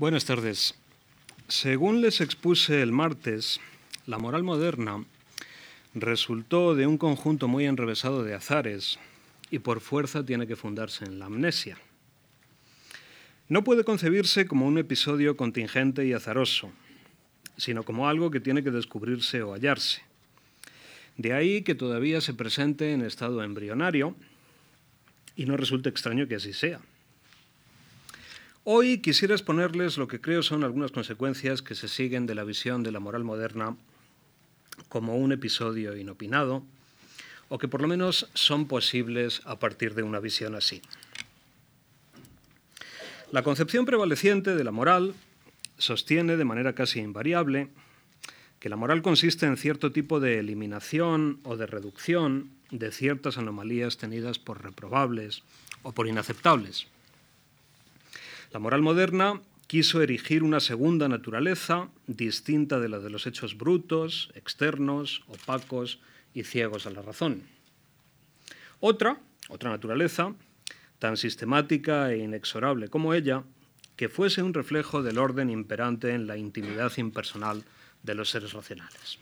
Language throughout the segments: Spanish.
Buenas tardes. Según les expuse el martes, la moral moderna resultó de un conjunto muy enrevesado de azares y por fuerza tiene que fundarse en la amnesia. No puede concebirse como un episodio contingente y azaroso, sino como algo que tiene que descubrirse o hallarse. De ahí que todavía se presente en estado embrionario y no resulte extraño que así sea. Hoy quisiera exponerles lo que creo son algunas consecuencias que se siguen de la visión de la moral moderna como un episodio inopinado, o que por lo menos son posibles a partir de una visión así. La concepción prevaleciente de la moral sostiene de manera casi invariable que la moral consiste en cierto tipo de eliminación o de reducción de ciertas anomalías tenidas por reprobables o por inaceptables. La moral moderna quiso erigir una segunda naturaleza distinta de la de los hechos brutos, externos, opacos y ciegos a la razón. Otra, otra naturaleza, tan sistemática e inexorable como ella, que fuese un reflejo del orden imperante en la intimidad impersonal de los seres racionales.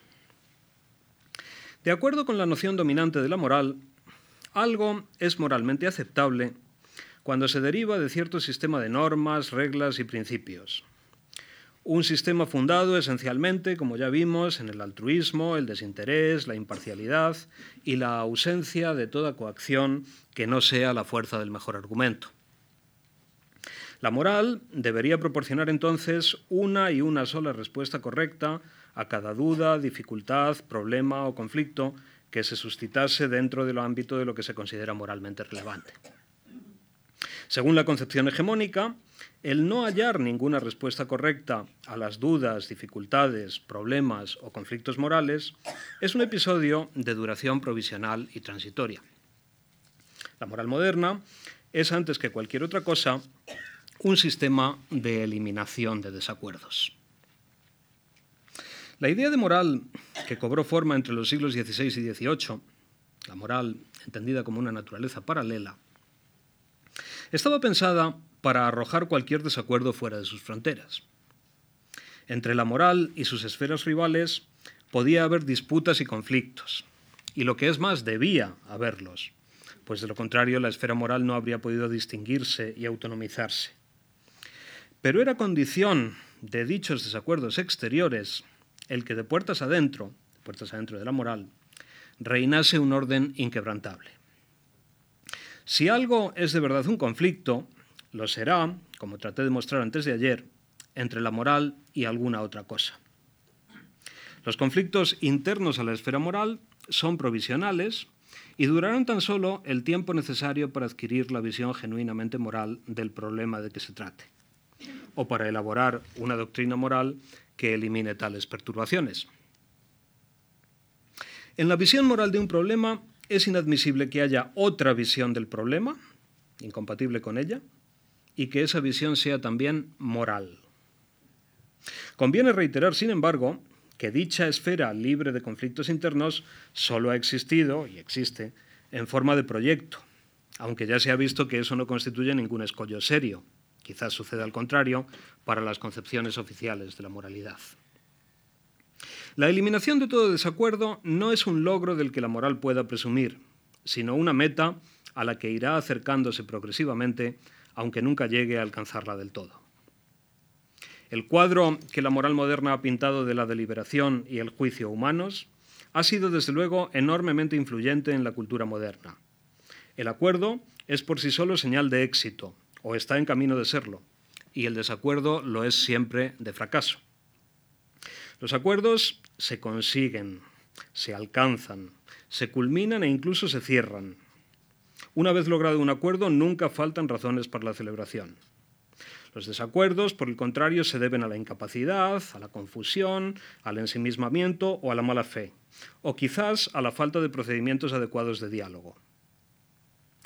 De acuerdo con la noción dominante de la moral, algo es moralmente aceptable cuando se deriva de cierto sistema de normas, reglas y principios. Un sistema fundado esencialmente, como ya vimos, en el altruismo, el desinterés, la imparcialidad y la ausencia de toda coacción que no sea la fuerza del mejor argumento. La moral debería proporcionar entonces una y una sola respuesta correcta a cada duda, dificultad, problema o conflicto que se suscitase dentro del ámbito de lo que se considera moralmente relevante. Según la concepción hegemónica, el no hallar ninguna respuesta correcta a las dudas, dificultades, problemas o conflictos morales es un episodio de duración provisional y transitoria. La moral moderna es, antes que cualquier otra cosa, un sistema de eliminación de desacuerdos. La idea de moral que cobró forma entre los siglos XVI y XVIII, la moral entendida como una naturaleza paralela, estaba pensada para arrojar cualquier desacuerdo fuera de sus fronteras. Entre la moral y sus esferas rivales podía haber disputas y conflictos, y lo que es más, debía haberlos, pues de lo contrario la esfera moral no habría podido distinguirse y autonomizarse. Pero era condición de dichos desacuerdos exteriores el que de puertas adentro, de puertas adentro de la moral, reinase un orden inquebrantable. Si algo es de verdad un conflicto, lo será, como traté de mostrar antes de ayer, entre la moral y alguna otra cosa. Los conflictos internos a la esfera moral son provisionales y durarán tan solo el tiempo necesario para adquirir la visión genuinamente moral del problema de que se trate, o para elaborar una doctrina moral que elimine tales perturbaciones. En la visión moral de un problema es inadmisible que haya otra visión del problema, incompatible con ella, y que esa visión sea también moral. Conviene reiterar, sin embargo, que dicha esfera libre de conflictos internos solo ha existido y existe en forma de proyecto, aunque ya se ha visto que eso no constituye ningún escollo serio. Quizás suceda al contrario para las concepciones oficiales de la moralidad. La eliminación de todo desacuerdo no es un logro del que la moral pueda presumir, sino una meta a la que irá acercándose progresivamente, aunque nunca llegue a alcanzarla del todo. El cuadro que la moral moderna ha pintado de la deliberación y el juicio humanos ha sido desde luego enormemente influyente en la cultura moderna. El acuerdo es por sí solo señal de éxito, o está en camino de serlo, y el desacuerdo lo es siempre de fracaso. Los acuerdos se consiguen, se alcanzan, se culminan e incluso se cierran. Una vez logrado un acuerdo, nunca faltan razones para la celebración. Los desacuerdos, por el contrario, se deben a la incapacidad, a la confusión, al ensimismamiento o a la mala fe, o quizás a la falta de procedimientos adecuados de diálogo.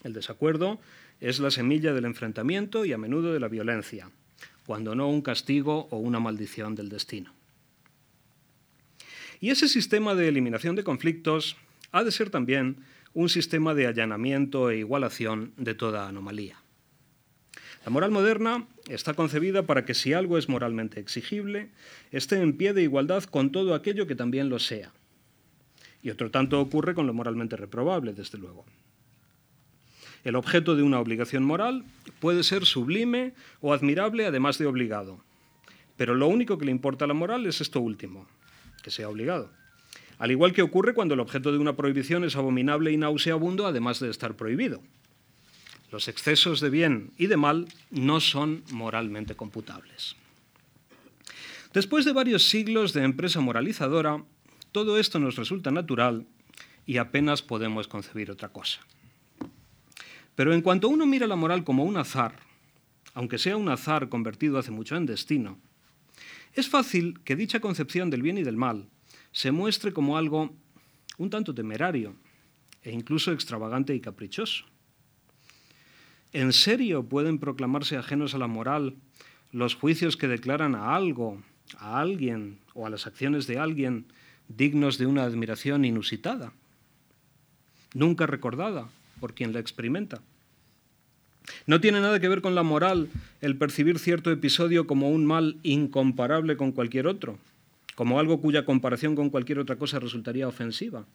El desacuerdo es la semilla del enfrentamiento y a menudo de la violencia, cuando no un castigo o una maldición del destino. Y ese sistema de eliminación de conflictos ha de ser también un sistema de allanamiento e igualación de toda anomalía. La moral moderna está concebida para que si algo es moralmente exigible, esté en pie de igualdad con todo aquello que también lo sea. Y otro tanto ocurre con lo moralmente reprobable, desde luego. El objeto de una obligación moral puede ser sublime o admirable, además de obligado. Pero lo único que le importa a la moral es esto último, que sea obligado. Al igual que ocurre cuando el objeto de una prohibición es abominable y nauseabundo, además de estar prohibido. Los excesos de bien y de mal no son moralmente computables. Después de varios siglos de empresa moralizadora, todo esto nos resulta natural y apenas podemos concebir otra cosa. Pero en cuanto uno mira la moral como un azar, aunque sea un azar convertido hace mucho en destino, es fácil que dicha concepción del bien y del mal se muestre como algo un tanto temerario e incluso extravagante y caprichoso. ¿En serio pueden proclamarse ajenos a la moral los juicios que declaran a algo, a alguien o a las acciones de alguien dignos de una admiración inusitada, nunca recordada por quien la experimenta? No tiene nada que ver con la moral el percibir cierto episodio como un mal incomparable con cualquier otro, como algo cuya comparación con cualquier otra cosa resultaría ofensiva.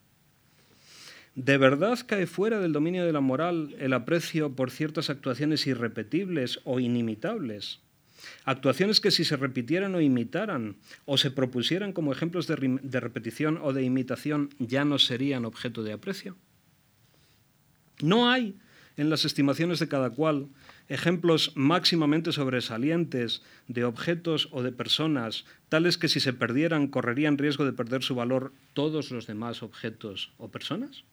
¿De verdad cae fuera del dominio de la moral el aprecio por ciertas actuaciones irrepetibles o inimitables? Actuaciones que si se repitieran o imitaran o se propusieran como ejemplos de, repetición o de imitación ya no serían objeto de aprecio. No hay en las estimaciones de cada cual ejemplos máximamente sobresalientes de objetos o de personas, tales que si se perdieran correrían riesgo de perder su valor todos los demás objetos o personas?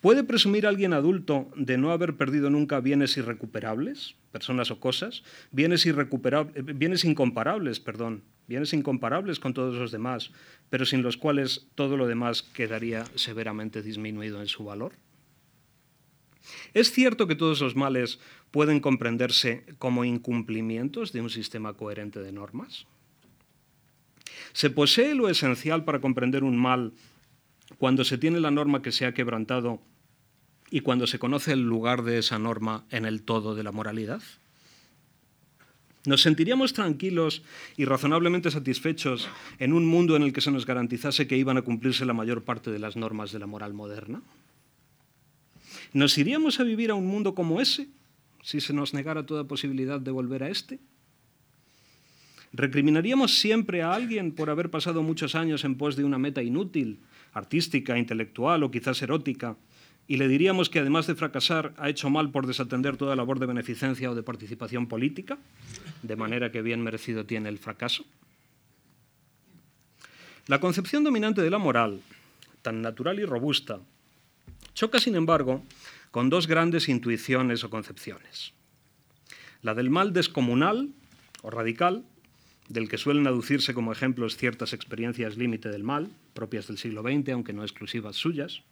¿Puede presumir alguien adulto de no haber perdido nunca bienes irrecuperables, personas o cosas? Bienes, bienes incomparables, perdón, bienes incomparables con todos los demás, pero sin los cuales todo lo demás quedaría severamente disminuido en su valor. ¿Es cierto que todos los males pueden comprenderse como incumplimientos de un sistema coherente de normas? ¿Se posee lo esencial para comprender un mal cuando se tiene la norma que se ha quebrantado y cuando se conoce el lugar de esa norma en el todo de la moralidad? ¿Nos sentiríamos tranquilos y razonablemente satisfechos en un mundo en el que se nos garantizase que iban a cumplirse la mayor parte de las normas de la moral moderna? ¿Nos iríamos a vivir a un mundo como ese si se nos negara toda posibilidad de volver a este? ¿Recriminaríamos siempre a alguien por haber pasado muchos años en pos de una meta inútil artística, intelectual o quizás erótica, y le diríamos que además de fracasar ha hecho mal por desatender toda labor de beneficencia o de participación política, de manera que bien merecido tiene el fracaso. La concepción dominante de la moral, tan natural y robusta, choca, sin embargo, con dos grandes intuiciones o concepciones. La del mal descomunal o radical, del que suelen aducirse como ejemplos ciertas experiencias límite del mal, propias del siglo XX, aunque no exclusivas suyas,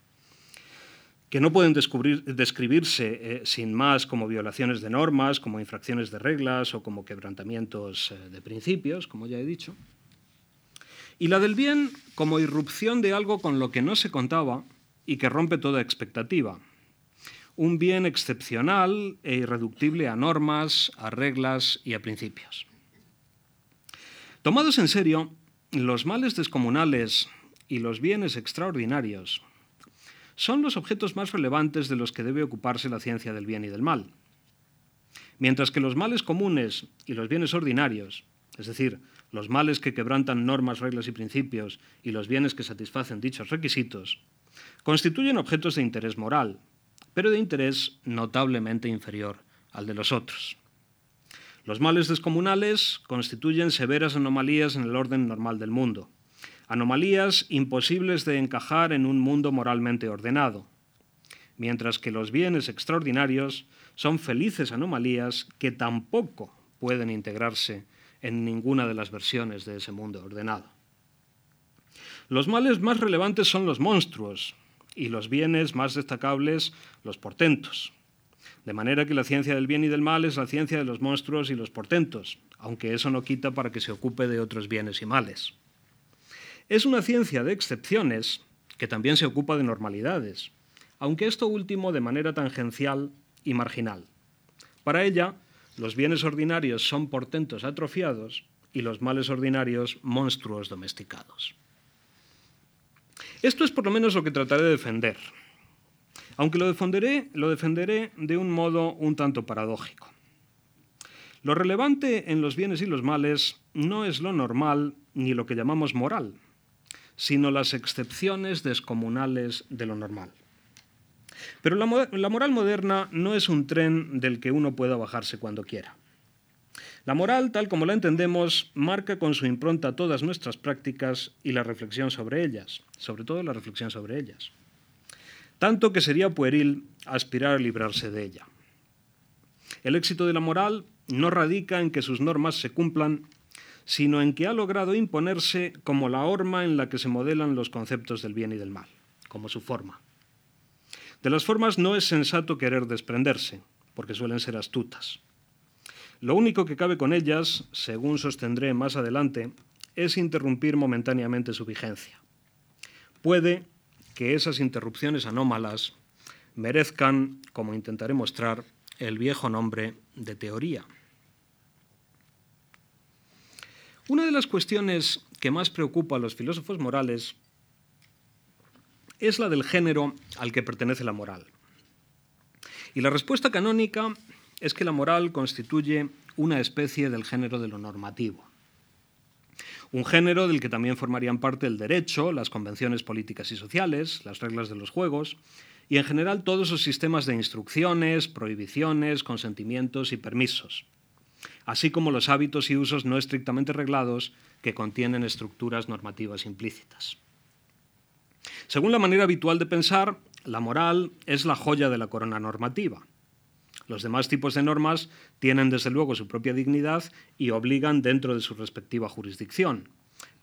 que no pueden describirse eh, sin más como violaciones de normas, como infracciones de reglas o como quebrantamientos eh, de principios, como ya he dicho. Y la del bien como irrupción de algo con lo que no se contaba y que rompe toda expectativa. Un bien excepcional e irreductible a normas, a reglas y a principios. Tomados en serio, los males descomunales y los bienes extraordinarios son los objetos más relevantes de los que debe ocuparse la ciencia del bien y del mal. Mientras que los males comunes y los bienes ordinarios, es decir, los males que quebrantan normas, reglas y principios y los bienes que satisfacen dichos requisitos, constituyen objetos de interés moral, pero de interés notablemente inferior al de los otros. Los males descomunales constituyen severas anomalías en el orden normal del mundo, anomalías imposibles de encajar en un mundo moralmente ordenado, mientras que los bienes extraordinarios son felices anomalías que tampoco pueden integrarse en ninguna de las versiones de ese mundo ordenado. Los males más relevantes son los monstruos y los bienes más destacables los portentos. De manera que la ciencia del bien y del mal es la ciencia de los monstruos y los portentos, aunque eso no quita para que se ocupe de otros bienes y males. Es una ciencia de excepciones que también se ocupa de normalidades, aunque esto último de manera tangencial y marginal. Para ella, los bienes ordinarios son portentos atrofiados y los males ordinarios monstruos domesticados. Esto es por lo menos lo que trataré de defender, aunque lo defenderé, lo defenderé de un modo un tanto paradójico. Lo relevante en los bienes y los males no es lo normal ni lo que llamamos moral, sino las excepciones descomunales de lo normal. Pero la, la, moral moderna no es un tren del que uno pueda bajarse cuando quiera. La moral, tal como la entendemos, marca con su impronta todas nuestras prácticas y la reflexión sobre ellas, sobre todo la reflexión sobre ellas. Tanto que sería pueril aspirar a librarse de ella. El éxito de la moral no radica en que sus normas se cumplan, sino en que ha logrado imponerse como la horma en la que se modelan los conceptos del bien y del mal, como su forma. De las formas no es sensato querer desprenderse, porque suelen ser astutas. Lo único que cabe con ellas, según sostendré más adelante, es interrumpir momentáneamente su vigencia. Puede que esas interrupciones anómalas merezcan, como intentaré mostrar, el viejo nombre de teoría. Una de las cuestiones que más preocupa a los filósofos morales es la del género al que pertenece la moral. Y la respuesta canónica es que la moral constituye una especie del género de lo normativo. Un género del que también formarían parte el derecho, las convenciones políticas y sociales, las reglas de los juegos y en general todos los sistemas de instrucciones, prohibiciones, consentimientos y permisos, así como los hábitos y usos no estrictamente reglados que contienen estructuras normativas implícitas. Según la manera habitual de pensar, la moral es la joya de la corona normativa los demás tipos de normas tienen desde luego su propia dignidad y obligan dentro de su respectiva jurisdicción.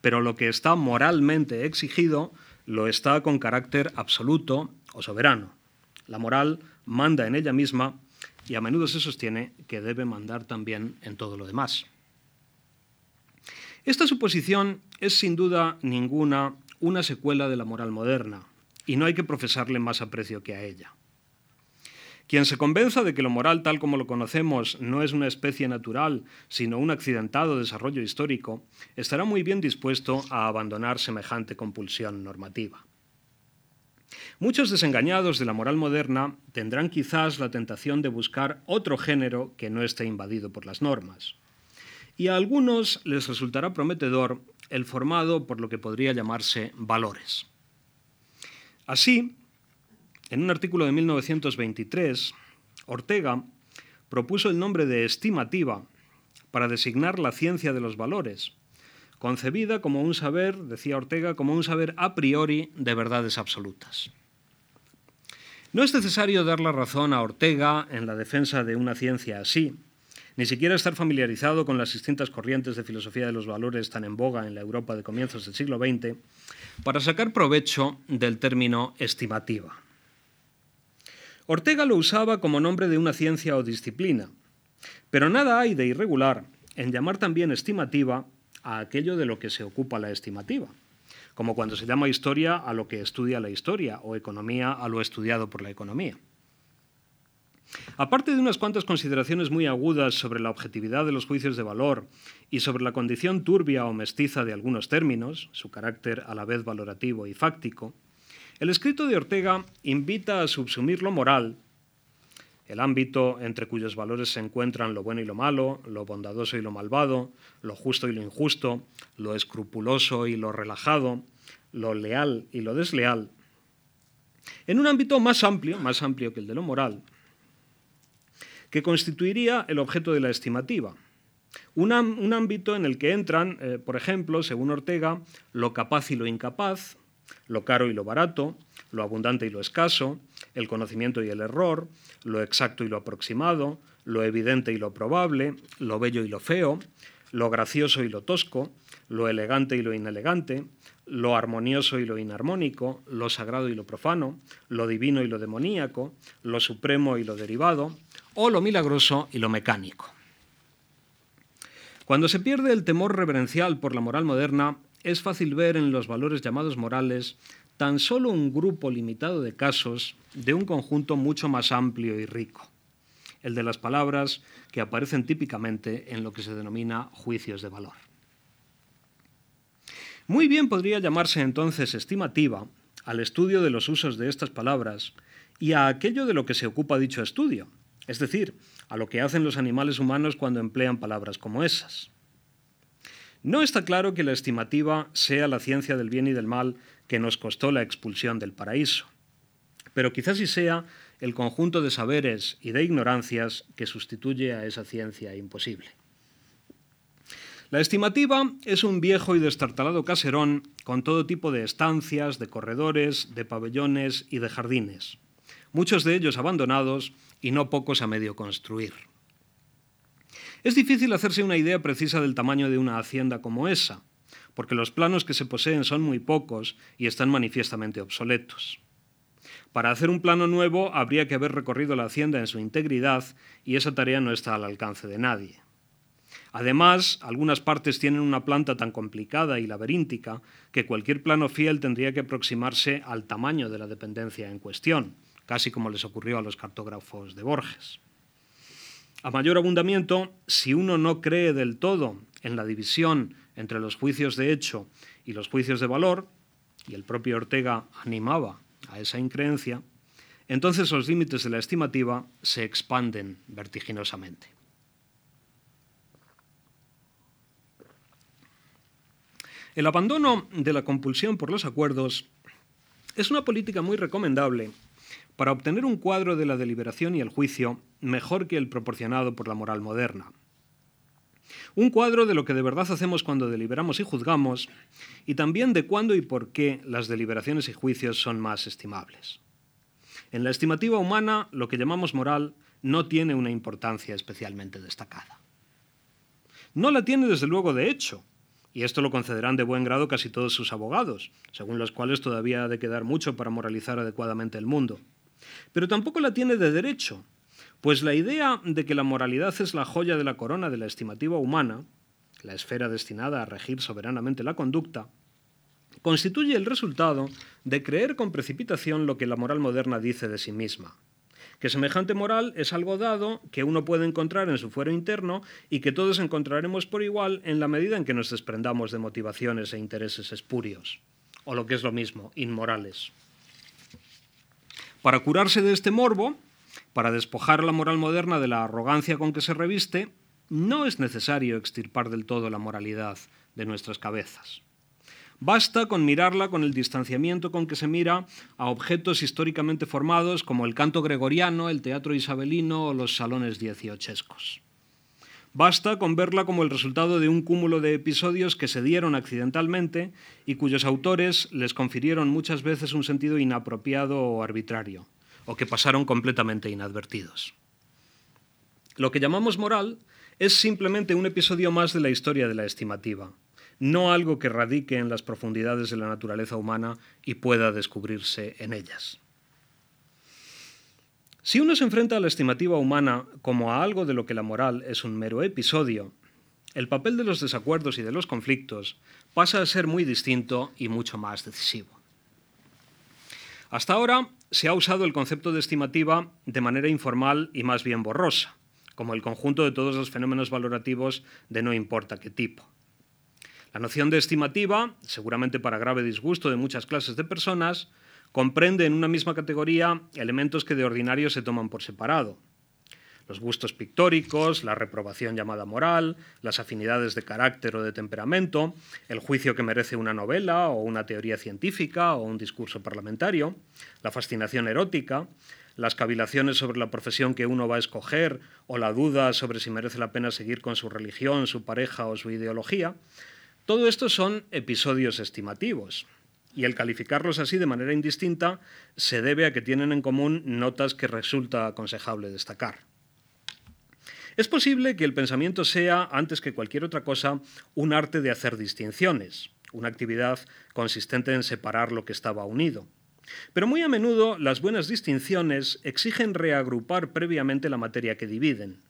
Pero lo que está moralmente exigido lo está con carácter absoluto o soberano. La moral manda en ella misma y a menudo se sostiene que debe mandar también en todo lo demás. Esta suposición es sin duda ninguna una secuela de la moral moderna y no hay que profesarle más aprecio que a ella. Quien se convenza de que lo moral tal como lo conocemos no es una especie natural, sino un accidentado desarrollo histórico, estará muy bien dispuesto a abandonar semejante compulsión normativa. Muchos desengañados de la moral moderna tendrán quizás la tentación de buscar otro género que no esté invadido por las normas. Y a algunos les resultará prometedor el formado por lo que podría llamarse valores. Así, en un artículo de 1923, Ortega propuso el nombre de estimativa para designar la ciencia de los valores, concebida como un saber, decía Ortega, como un saber a priori de verdades absolutas. No es necesario dar la razón a Ortega en la defensa de una ciencia así, ni siquiera estar familiarizado con las distintas corrientes de filosofía de los valores tan en boga en la Europa de comienzos del siglo XX, para sacar provecho del término estimativa. Ortega lo usaba como nombre de una ciencia o disciplina, pero nada hay de irregular en llamar también estimativa a aquello de lo que se ocupa la estimativa, como cuando se llama historia a lo que estudia la historia o economía a lo estudiado por la economía. Aparte de unas cuantas consideraciones muy agudas sobre la objetividad de los juicios de valor y sobre la condición turbia o mestiza de algunos términos, su carácter a la vez valorativo y fáctico, el escrito de Ortega invita a subsumir lo moral, el ámbito entre cuyos valores se encuentran lo bueno y lo malo, lo bondadoso y lo malvado, lo justo y lo injusto, lo escrupuloso y lo relajado, lo leal y lo desleal, en un ámbito más amplio, más amplio que el de lo moral, que constituiría el objeto de la estimativa. Un, ámbito en el que entran, eh, por ejemplo, según Ortega, lo capaz y lo incapaz, lo caro y lo barato, lo abundante y lo escaso, el conocimiento y el error, lo exacto y lo aproximado, lo evidente y lo probable, lo bello y lo feo, lo gracioso y lo tosco, lo elegante y lo inelegante, lo armonioso y lo inarmónico, lo sagrado y lo profano, lo divino y lo demoníaco, lo supremo y lo derivado, o lo milagroso y lo mecánico. Cuando se pierde el temor reverencial por la moral moderna, es fácil ver en los valores llamados morales tan solo un grupo limitado de casos de un conjunto mucho más amplio y rico. el de las palabras que aparecen típicamente en lo que se denomina juicios de valor. Muy bien podría llamarse entonces estimativa al estudio de los usos de estas palabras y a aquello de lo que se ocupa dicho estudio, es decir, a lo que hacen los animales humanos cuando emplean palabras como esas. No está claro que la estimativa sea la ciencia del bien y del mal que nos costó la expulsión del paraíso, pero quizás sí sea el conjunto de saberes y de ignorancias que sustituye a esa ciencia imposible. La estimativa es un viejo y destartalado caserón con todo tipo de estancias, de corredores, de pabellones y de jardines, muchos de ellos abandonados y no pocos a medio construir. Es difícil hacerse una idea precisa del tamaño de una hacienda como esa, porque los planos que se poseen son muy pocos y están manifiestamente obsoletos. Para hacer un plano nuevo habría que haber recorrido la hacienda en su integridad y esa tarea no está al alcance de nadie. Además, algunas partes tienen una planta tan complicada y laberíntica que cualquier plano fiel tendría que aproximarse al tamaño de la dependencia en cuestión, casi como les ocurrió a los cartógrafos de Borges. A mayor abundamiento, si uno no cree del todo en la división entre los juicios de hecho y los juicios de valor, y el propio Ortega animaba a esa increencia, entonces los límites de la estimativa se expanden vertiginosamente. El abandono de la compulsión por los acuerdos es una política muy recomendable para obtener un cuadro de la deliberación y el juicio mejor que el proporcionado por la moral moderna. Un cuadro de lo que de verdad hacemos cuando deliberamos y juzgamos, y también de cuándo y por qué las deliberaciones y juicios son más estimables. En la estimativa humana, lo que llamamos moral no tiene una importancia especialmente destacada. No la tiene desde luego de hecho, y esto lo concederán de buen grado casi todos sus abogados, según los cuales todavía ha de quedar mucho para moralizar adecuadamente el mundo. Pero tampoco la tiene de derecho, pues la idea de que la moralidad es la joya de la corona de la estimativa humana, la esfera destinada a regir soberanamente la conducta, constituye el resultado de creer con precipitación lo que la moral moderna dice de sí misma, que semejante moral es algo dado que uno puede encontrar en su fuero interno y que todos encontraremos por igual en la medida en que nos desprendamos de motivaciones e intereses espurios, o lo que es lo mismo, inmorales. Para curarse de este morbo, para despojar la moral moderna de la arrogancia con que se reviste, no es necesario extirpar del todo la moralidad de nuestras cabezas. Basta con mirarla con el distanciamiento con que se mira a objetos históricamente formados como el canto gregoriano, el teatro isabelino o los salones dieciochescos. Basta con verla como el resultado de un cúmulo de episodios que se dieron accidentalmente y cuyos autores les confirieron muchas veces un sentido inapropiado o arbitrario, o que pasaron completamente inadvertidos. Lo que llamamos moral es simplemente un episodio más de la historia de la estimativa, no algo que radique en las profundidades de la naturaleza humana y pueda descubrirse en ellas. Si uno se enfrenta a la estimativa humana como a algo de lo que la moral es un mero episodio, el papel de los desacuerdos y de los conflictos pasa a ser muy distinto y mucho más decisivo. Hasta ahora se ha usado el concepto de estimativa de manera informal y más bien borrosa, como el conjunto de todos los fenómenos valorativos de no importa qué tipo. La noción de estimativa, seguramente para grave disgusto de muchas clases de personas, comprende en una misma categoría elementos que de ordinario se toman por separado. Los gustos pictóricos, la reprobación llamada moral, las afinidades de carácter o de temperamento, el juicio que merece una novela o una teoría científica o un discurso parlamentario, la fascinación erótica, las cavilaciones sobre la profesión que uno va a escoger o la duda sobre si merece la pena seguir con su religión, su pareja o su ideología, todo esto son episodios estimativos, y el calificarlos así de manera indistinta se debe a que tienen en común notas que resulta aconsejable destacar. Es posible que el pensamiento sea, antes que cualquier otra cosa, un arte de hacer distinciones, una actividad consistente en separar lo que estaba unido. Pero muy a menudo las buenas distinciones exigen reagrupar previamente la materia que dividen.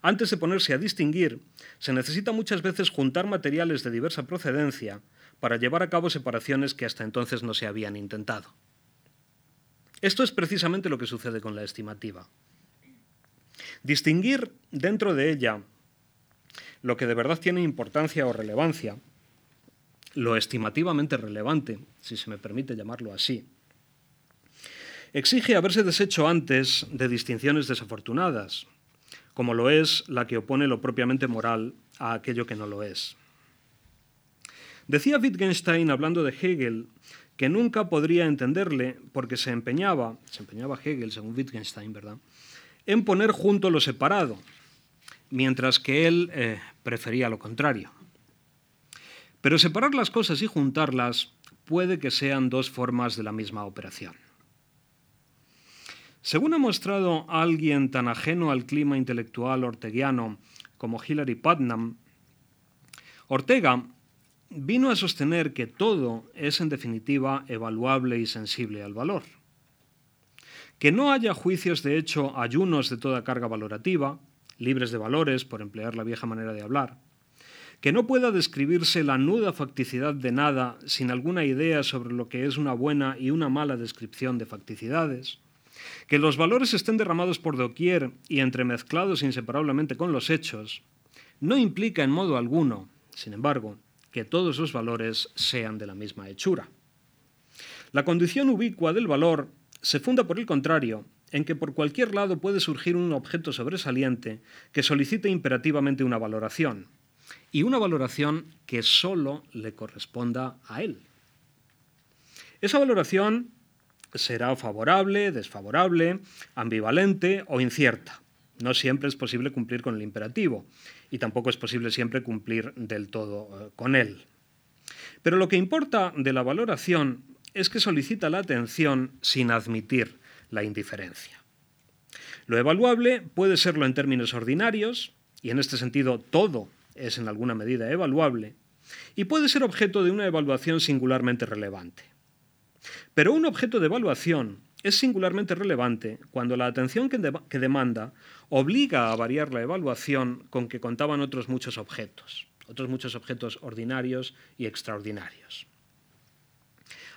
Antes de ponerse a distinguir, se necesita muchas veces juntar materiales de diversa procedencia para llevar a cabo separaciones que hasta entonces no se habían intentado. Esto es precisamente lo que sucede con la estimativa. Distinguir dentro de ella lo que de verdad tiene importancia o relevancia, lo estimativamente relevante, si se me permite llamarlo así, exige haberse deshecho antes de distinciones desafortunadas, como lo es la que opone lo propiamente moral a aquello que no lo es. Decía Wittgenstein, hablando de Hegel, que nunca podría entenderle porque se empeñaba, se empeñaba Hegel, según Wittgenstein, ¿verdad?, en poner junto lo separado, mientras que él eh, prefería lo contrario. Pero separar las cosas y juntarlas puede que sean dos formas de la misma operación. Según ha mostrado alguien tan ajeno al clima intelectual orteguiano como Hilary Putnam, Ortega vino a sostener que todo es en definitiva evaluable y sensible al valor. Que no haya juicios de hecho ayunos de toda carga valorativa, libres de valores, por emplear la vieja manera de hablar, que no pueda describirse la nuda facticidad de nada sin alguna idea sobre lo que es una buena y una mala descripción de facticidades, que los valores estén derramados por doquier y entremezclados inseparablemente con los hechos, no implica en modo alguno, sin embargo, que todos los valores sean de la misma hechura. La condición ubicua del valor se funda, por el contrario, en que por cualquier lado puede surgir un objeto sobresaliente que solicite imperativamente una valoración, y una valoración que sólo le corresponda a él. Esa valoración será favorable, desfavorable, ambivalente o incierta. No siempre es posible cumplir con el imperativo y tampoco es posible siempre cumplir del todo eh, con él. Pero lo que importa de la valoración es que solicita la atención sin admitir la indiferencia. Lo evaluable puede serlo en términos ordinarios, y en este sentido todo es en alguna medida evaluable, y puede ser objeto de una evaluación singularmente relevante. Pero un objeto de evaluación es singularmente relevante cuando la atención que, demanda obliga a variar la evaluación con que contaban otros muchos objetos, otros muchos objetos ordinarios y extraordinarios.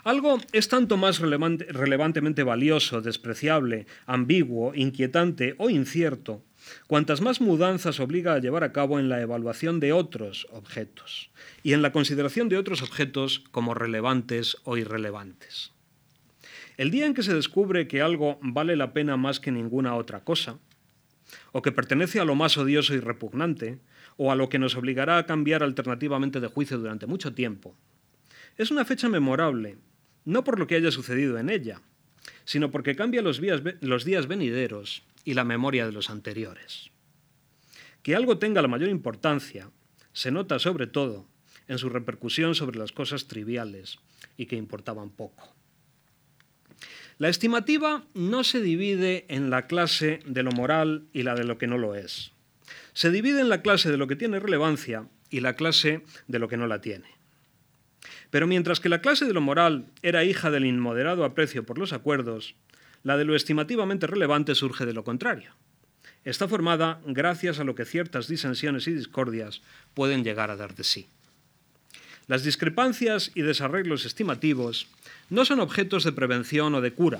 Algo es tanto más relevantemente valioso, despreciable, ambiguo, inquietante o incierto, cuantas más mudanzas obliga a llevar a cabo en la evaluación de otros objetos y en la consideración de otros objetos como relevantes o irrelevantes. El día en que se descubre que algo vale la pena más que ninguna otra cosa, o que pertenece a lo más odioso y repugnante, o a lo que nos obligará a cambiar alternativamente de juicio durante mucho tiempo, es una fecha memorable no por lo que haya sucedido en ella, sino porque cambia los días, los días venideros y la memoria de los anteriores. Que algo tenga la mayor importancia se nota sobre todo en su repercusión sobre las cosas triviales y que importaban poco. La estimativa no se divide en la clase de lo moral y la de lo que no lo es. Se divide en la clase de lo que tiene relevancia y la clase de lo que no la tiene. Pero mientras que la clase de lo moral era hija del inmoderado aprecio por los acuerdos, la de lo estimativamente relevante surge de lo contrario. Está formada gracias a lo que ciertas disensiones y discordias pueden llegar a dar de sí. Las discrepancias y desarreglos estimativos no son objetos de prevención o de cura.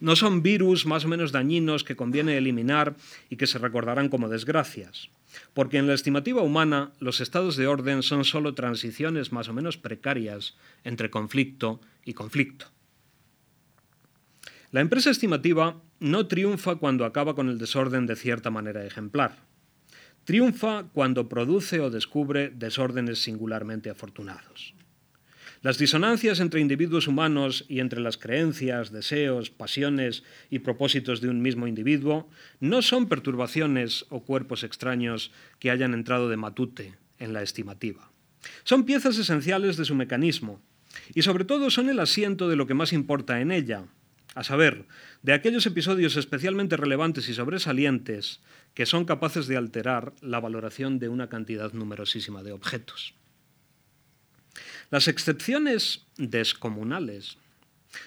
No son virus más o menos dañinos que conviene eliminar y que se recordarán como desgracias porque en la estimativa humana los estados de orden son sólo transiciones más o menos precarias entre conflicto y conflicto. La empresa estimativa no triunfa cuando acaba con el desorden de cierta manera ejemplar. Triunfa cuando produce o descubre desórdenes singularmente afortunados. Las disonancias entre individuos humanos y entre las creencias, deseos, pasiones y propósitos de un mismo individuo no son perturbaciones o cuerpos extraños que hayan entrado de matute en la estimativa. Son piezas esenciales de su mecanismo y sobre todo son el asiento de lo que más importa en ella, a saber, de aquellos episodios especialmente relevantes y sobresalientes que son capaces de alterar la valoración de una cantidad numerosísima de objetos. Las excepciones descomunales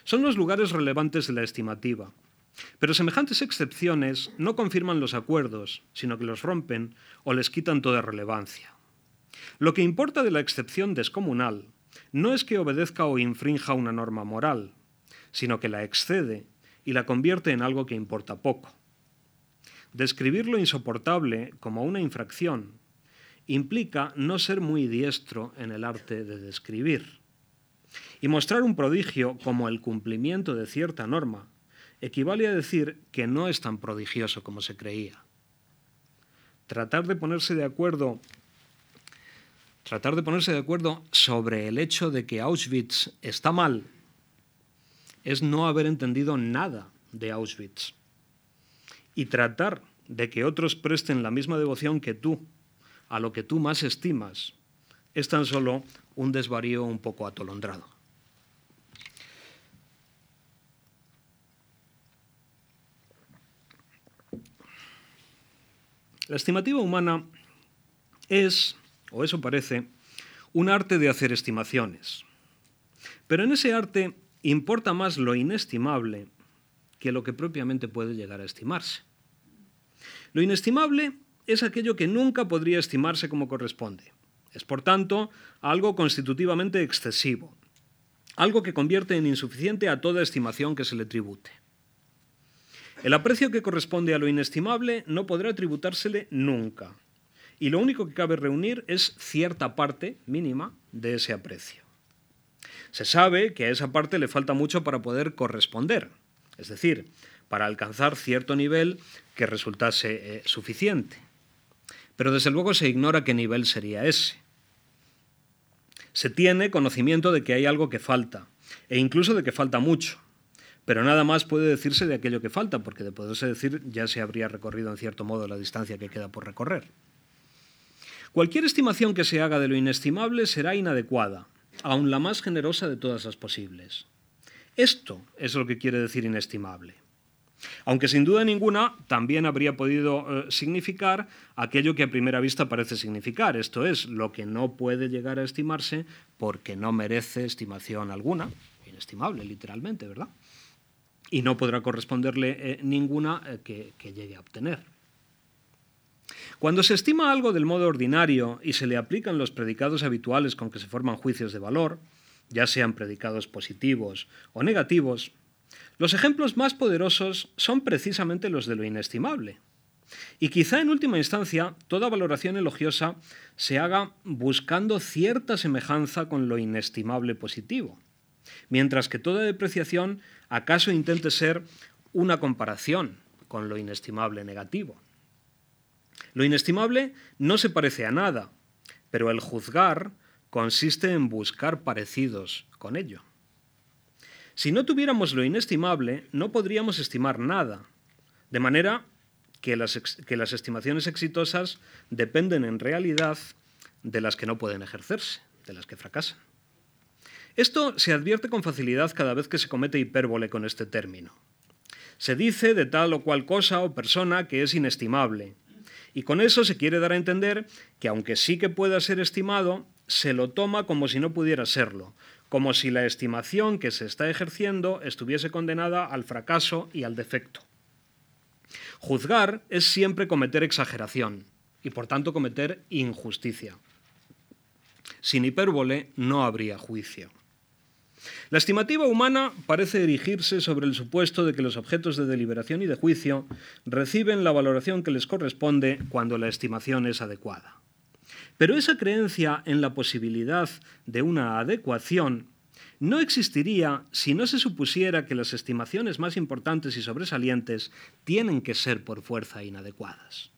son los lugares relevantes de la estimativa, pero semejantes excepciones no confirman los acuerdos, sino que los rompen o les quitan toda relevancia. Lo que importa de la excepción descomunal no es que obedezca o infrinja una norma moral, sino que la excede y la convierte en algo que importa poco. Describir lo insoportable como una infracción implica no ser muy diestro en el arte de describir. Y mostrar un prodigio como el cumplimiento de cierta norma equivale a decir que no es tan prodigioso como se creía. Tratar de ponerse de acuerdo tratar de ponerse de acuerdo sobre el hecho de que Auschwitz está mal es no haber entendido nada de Auschwitz. Y tratar de que otros presten la misma devoción que tú a lo que tú más estimas es tan solo un desvarío un poco atolondrado. La estimativa humana es, o eso parece, un arte de hacer estimaciones. Pero en ese arte importa más lo inestimable que lo que propiamente puede llegar a estimarse. Lo inestimable es aquello que nunca podría estimarse como corresponde. Es, por tanto, algo constitutivamente excesivo, algo que convierte en insuficiente a toda estimación que se le tribute. El aprecio que corresponde a lo inestimable no podrá tributársele nunca, y lo único que cabe reunir es cierta parte mínima de ese aprecio. Se sabe que a esa parte le falta mucho para poder corresponder, es decir, para alcanzar cierto nivel que resultase eh, suficiente pero desde luego se ignora qué nivel sería ese. Se tiene conocimiento de que hay algo que falta, e incluso de que falta mucho, pero nada más puede decirse de aquello que falta, porque de poderse decir ya se habría recorrido en cierto modo la distancia que queda por recorrer. Cualquier estimación que se haga de lo inestimable será inadecuada, aun la más generosa de todas las posibles. Esto es lo que quiere decir inestimable. Aunque sin duda ninguna también habría podido eh, significar aquello que a primera vista parece significar, esto es, lo que no puede llegar a estimarse porque no merece estimación alguna, inestimable literalmente, ¿verdad? Y no podrá corresponderle eh, ninguna eh, que, que llegue a obtener. Cuando se estima algo del modo ordinario y se le aplican los predicados habituales con que se forman juicios de valor, ya sean predicados positivos o negativos, los ejemplos más poderosos son precisamente los de lo inestimable. Y quizá en última instancia toda valoración elogiosa se haga buscando cierta semejanza con lo inestimable positivo, mientras que toda depreciación acaso intente ser una comparación con lo inestimable negativo. Lo inestimable no se parece a nada, pero el juzgar consiste en buscar parecidos con ello. Si no tuviéramos lo inestimable, no podríamos estimar nada. De manera que las, estimaciones exitosas dependen en realidad de las que no pueden ejercerse, de las que fracasan. Esto se advierte con facilidad cada vez que se comete hipérbole con este término. Se dice de tal o cual cosa o persona que es inestimable, y con eso se quiere dar a entender que aunque sí que pueda ser estimado, se lo toma como si no pudiera serlo, como si la estimación que se está ejerciendo estuviese condenada al fracaso y al defecto. Juzgar es siempre cometer exageración y por tanto cometer injusticia. Sin hipérbole no habría juicio. La estimativa humana parece erigirse sobre el supuesto de que los objetos de deliberación y de juicio reciben la valoración que les corresponde cuando la estimación es adecuada. Pero esa creencia en la posibilidad de una adecuación no existiría si no se supusiera que las estimaciones más importantes y sobresalientes tienen que ser por fuerza inadecuadas.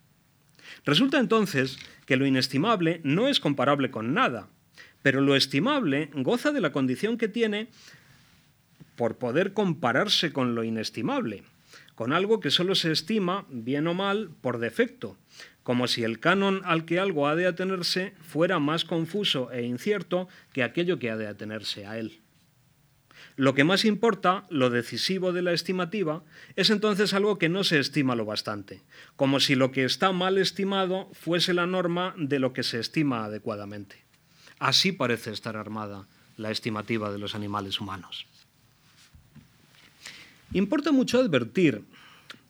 Resulta entonces que lo inestimable no es comparable con nada, pero lo estimable goza de la condición que tiene por poder compararse con lo inestimable, con algo que solo se estima, bien o mal, por defecto, como si el canon al que algo ha de atenerse fuera más confuso e incierto que aquello que ha de atenerse a él. Lo que más importa, lo decisivo de la estimativa, es entonces algo que no se estima lo bastante, como si lo que está mal estimado fuese la norma de lo que se estima adecuadamente. Así parece estar armada la estimativa de los animales humanos. Importa mucho advertir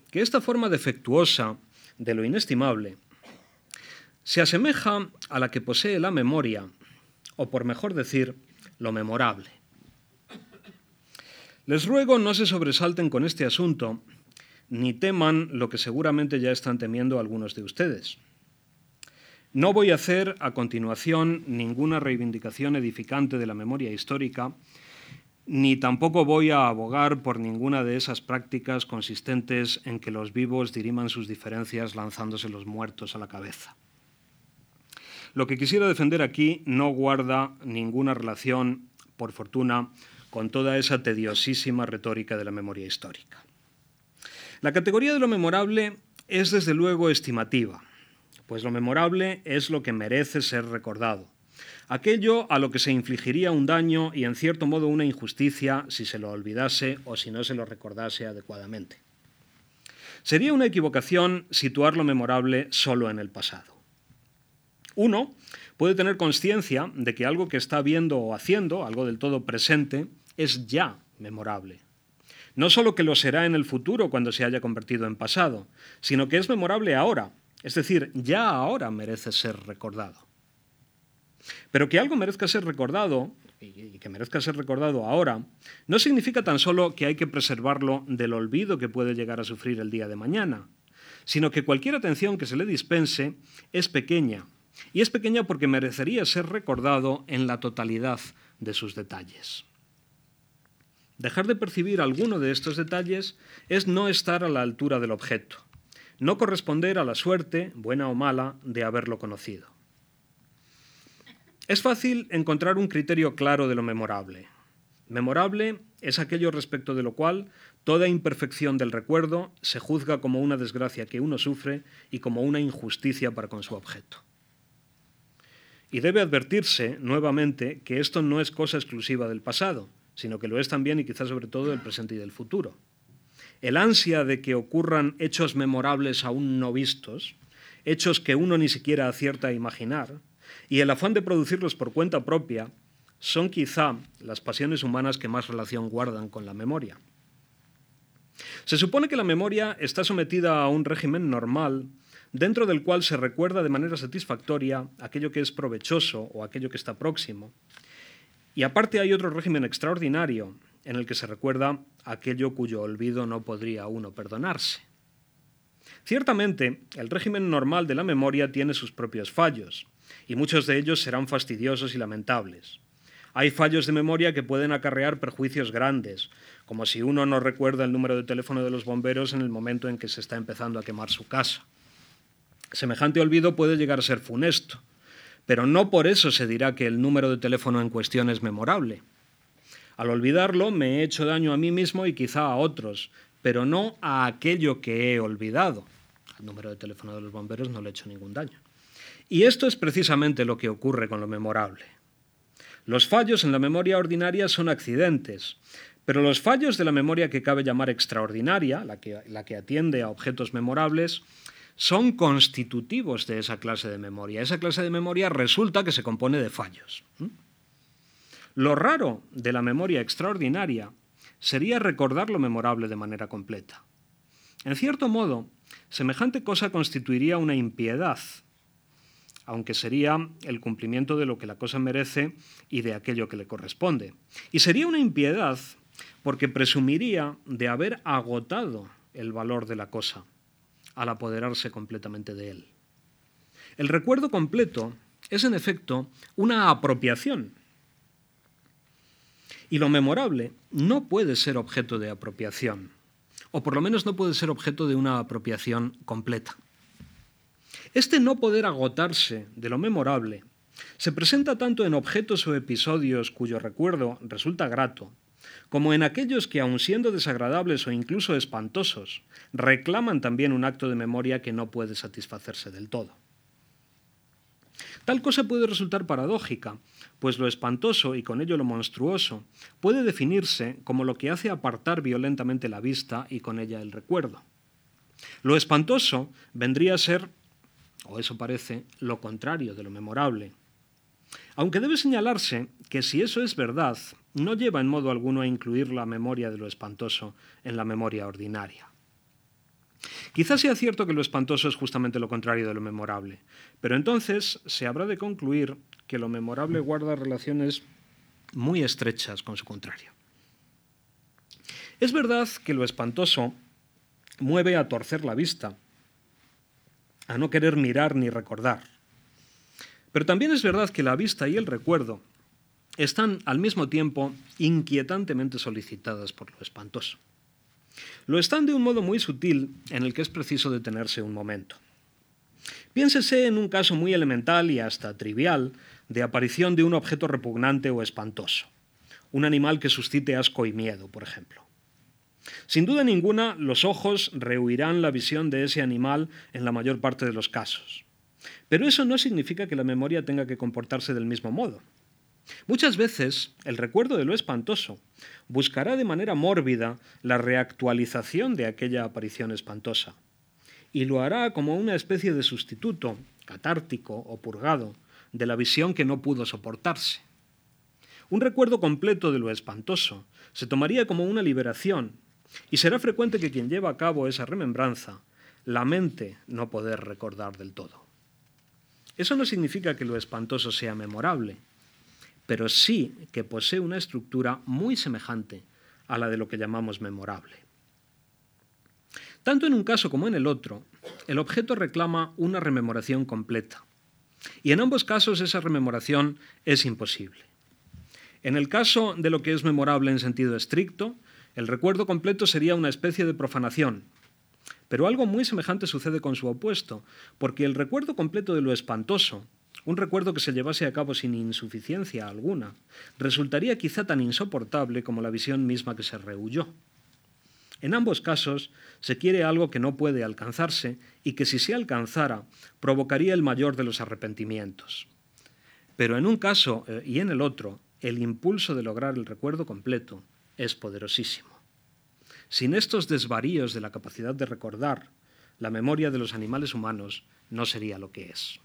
que esta forma defectuosa de lo inestimable se asemeja a la que posee la memoria, o por mejor decir, lo memorable. Les ruego no se sobresalten con este asunto, ni teman lo que seguramente ya están temiendo algunos de ustedes. No voy a hacer a continuación ninguna reivindicación edificante de la memoria histórica, ni tampoco voy a abogar por ninguna de esas prácticas consistentes en que los vivos diriman sus diferencias lanzándose los muertos a la cabeza. Lo que quisiera defender aquí no guarda ninguna relación, por fortuna, con toda esa tediosísima retórica de la memoria histórica. La categoría de lo memorable es desde luego estimativa, pues lo memorable es lo que merece ser recordado aquello a lo que se infligiría un daño y en cierto modo una injusticia si se lo olvidase o si no se lo recordase adecuadamente. Sería una equivocación situar lo memorable solo en el pasado. Uno puede tener conciencia de que algo que está viendo o haciendo, algo del todo presente, es ya memorable. No solo que lo será en el futuro cuando se haya convertido en pasado, sino que es memorable ahora, es decir, ya ahora merece ser recordado. Pero que algo merezca ser recordado, y que merezca ser recordado ahora, no significa tan solo que hay que preservarlo del olvido que puede llegar a sufrir el día de mañana, sino que cualquier atención que se le dispense es pequeña, y es pequeña porque merecería ser recordado en la totalidad de sus detalles. Dejar de percibir alguno de estos detalles es no estar a la altura del objeto, no corresponder a la suerte, buena o mala, de haberlo conocido. Es fácil encontrar un criterio claro de lo memorable. Memorable es aquello respecto de lo cual toda imperfección del recuerdo se juzga como una desgracia que uno sufre y como una injusticia para con su objeto. Y debe advertirse nuevamente que esto no es cosa exclusiva del pasado, sino que lo es también y quizás sobre todo del presente y del futuro. El ansia de que ocurran hechos memorables aún no vistos, hechos que uno ni siquiera acierta a imaginar, y el afán de producirlos por cuenta propia son quizá las pasiones humanas que más relación guardan con la memoria. Se supone que la memoria está sometida a un régimen normal dentro del cual se recuerda de manera satisfactoria aquello que es provechoso o aquello que está próximo. Y aparte hay otro régimen extraordinario en el que se recuerda aquello cuyo olvido no podría uno perdonarse. Ciertamente, el régimen normal de la memoria tiene sus propios fallos, y muchos de ellos serán fastidiosos y lamentables. Hay fallos de memoria que pueden acarrear perjuicios grandes, como si uno no recuerda el número de teléfono de los bomberos en el momento en que se está empezando a quemar su casa. Semejante olvido puede llegar a ser funesto, pero no por eso se dirá que el número de teléfono en cuestión es memorable. Al olvidarlo me he hecho daño a mí mismo y quizá a otros, pero no a aquello que he olvidado. Al número de teléfono de los bomberos no le he hecho ningún daño. Y esto es precisamente lo que ocurre con lo memorable. Los fallos en la memoria ordinaria son accidentes, pero los fallos de la memoria que cabe llamar extraordinaria, la que, atiende a objetos memorables, son constitutivos de esa clase de memoria. Esa clase de memoria resulta que se compone de fallos. Lo raro de la memoria extraordinaria sería recordar lo memorable de manera completa. En cierto modo, semejante cosa constituiría una impiedad, aunque sería el cumplimiento de lo que la cosa merece y de aquello que le corresponde. Y sería una impiedad porque presumiría de haber agotado el valor de la cosa al apoderarse completamente de él. El recuerdo completo es en efecto una apropiación. Y lo memorable no puede ser objeto de apropiación, o por lo menos no puede ser objeto de una apropiación completa. Este no poder agotarse de lo memorable se presenta tanto en objetos o episodios cuyo recuerdo resulta grato, como en aquellos que, aun siendo desagradables o incluso espantosos, reclaman también un acto de memoria que no puede satisfacerse del todo. Tal cosa puede resultar paradójica, pues lo espantoso y con ello lo monstruoso puede definirse como lo que hace apartar violentamente la vista y con ella el recuerdo. Lo espantoso vendría a ser o eso parece, lo contrario de lo memorable. Aunque debe señalarse que si eso es verdad, no lleva en modo alguno a incluir la memoria de lo espantoso en la memoria ordinaria. Quizás sea cierto que lo espantoso es justamente lo contrario de lo memorable, pero entonces se habrá de concluir que lo memorable guarda relaciones muy estrechas con su contrario. Es verdad que lo espantoso mueve a torcer la vista, a no querer mirar ni recordar. Pero también es verdad que la vista y el recuerdo están al mismo tiempo inquietantemente solicitadas por lo espantoso. Lo están de un modo muy sutil en el que es preciso detenerse un momento. Piénsese en un caso muy elemental y hasta trivial de aparición de un objeto repugnante o espantoso, un animal que suscite asco y miedo, por ejemplo. Sin duda ninguna, los ojos rehuirán la visión de ese animal en la mayor parte de los casos. Pero eso no significa que la memoria tenga que comportarse del mismo modo. Muchas veces el recuerdo de lo espantoso buscará de manera mórbida la reactualización de aquella aparición espantosa, y lo hará como una especie de sustituto, catártico o purgado, de la visión que no pudo soportarse. Un recuerdo completo de lo espantoso se tomaría como una liberación, y será frecuente que quien lleva a cabo esa remembranza lamente no poder recordar del todo. Eso no significa que lo espantoso sea memorable, pero sí que posee una estructura muy semejante a la de lo que llamamos memorable. Tanto en un caso como en el otro, el objeto reclama una rememoración completa, y en ambos casos esa rememoración es imposible. En el caso de lo que es memorable en sentido estricto, el recuerdo completo sería una especie de profanación, pero algo muy semejante sucede con su opuesto, porque el recuerdo completo de lo espantoso, un recuerdo que se llevase a cabo sin insuficiencia alguna, resultaría quizá tan insoportable como la visión misma que se rehuyó. En ambos casos se quiere algo que no puede alcanzarse y que si se alcanzara provocaría el mayor de los arrepentimientos. Pero en un caso eh, y en el otro, el impulso de lograr el recuerdo completo es poderosísimo. Sin estos desvaríos de la capacidad de recordar, la memoria de los animales humanos no sería lo que es.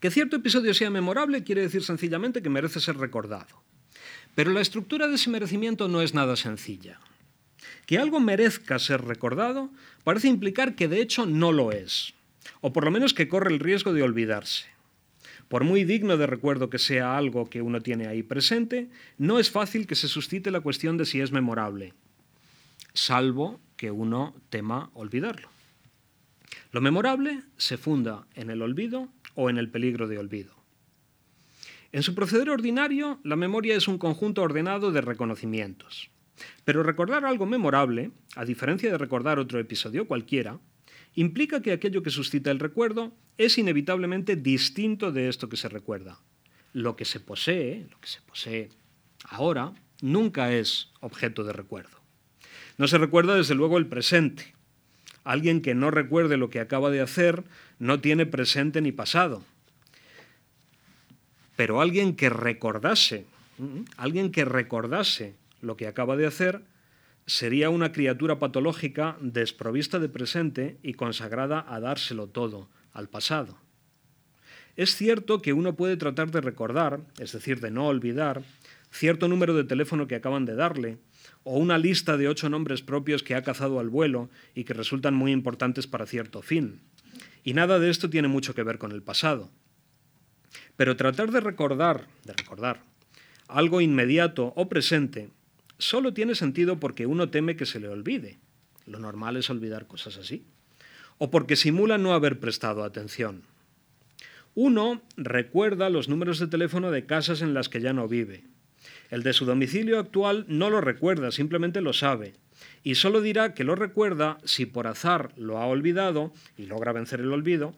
Que cierto episodio sea memorable quiere decir sencillamente que merece ser recordado. Pero la estructura de ese merecimiento no es nada sencilla. Que algo merezca ser recordado parece implicar que de hecho no lo es, o por lo menos que corre el riesgo de olvidarse. Por muy digno de recuerdo que sea algo que uno tiene ahí presente, no es fácil que se suscite la cuestión de si es memorable salvo que uno tema olvidarlo. Lo memorable se funda en el olvido o en el peligro de olvido. En su proceder ordinario, la memoria es un conjunto ordenado de reconocimientos. Pero recordar algo memorable, a diferencia de recordar otro episodio cualquiera, implica que aquello que suscita el recuerdo es inevitablemente distinto de esto que se recuerda. Lo que se posee, lo que se posee ahora, nunca es objeto de recuerdo. No se recuerda desde luego el presente. Alguien que no recuerde lo que acaba de hacer no tiene presente ni pasado. Pero alguien que recordase, alguien que recordase lo que acaba de hacer, sería una criatura patológica desprovista de presente y consagrada a dárselo todo al pasado. Es cierto que uno puede tratar de recordar, es decir, de no olvidar, cierto número de teléfono que acaban de darle, o una lista de ocho nombres propios que ha cazado al vuelo y que resultan muy importantes para cierto fin. Y nada de esto tiene mucho que ver con el pasado. Pero tratar de recordar, de recordar, algo inmediato o presente, solo tiene sentido porque uno teme que se le olvide. Lo normal es olvidar cosas así. O porque simula no haber prestado atención. Uno recuerda los números de teléfono de casas en las que ya no vive el de su domicilio actual no lo recuerda, simplemente lo sabe. Y solo dirá que lo recuerda si por azar lo ha olvidado y logra vencer el olvido,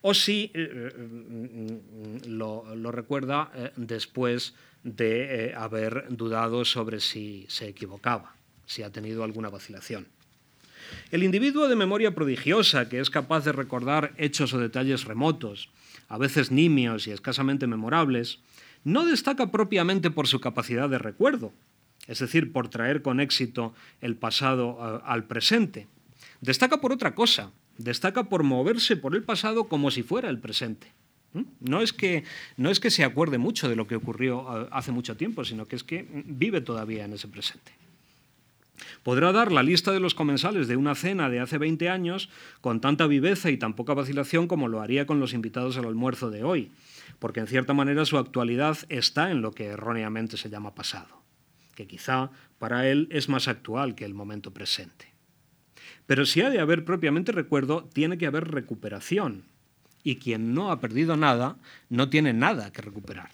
o si eh, eh, lo, recuerda eh, después de haber dudado sobre si se equivocaba, si ha tenido alguna vacilación. El individuo de memoria prodigiosa, que es capaz de recordar hechos o detalles remotos, a veces nimios y escasamente memorables, no destaca propiamente por su capacidad de recuerdo, es decir, por traer con éxito el pasado eh, al presente. Destaca por otra cosa, destaca por moverse por el pasado como si fuera el presente. No es, que, no es que se acuerde mucho de lo que ocurrió eh, hace mucho tiempo, sino que es que vive todavía en ese presente. Podrá dar la lista de los comensales de una cena de hace 20 años con tanta viveza y tan poca vacilación como lo haría con los invitados al almuerzo de hoy, porque en cierta manera su actualidad está en lo que erróneamente se llama pasado, que quizá para él es más actual que el momento presente. Pero si ha de haber propiamente recuerdo, tiene que haber recuperación. Y quien no ha perdido nada, no tiene nada que recuperar.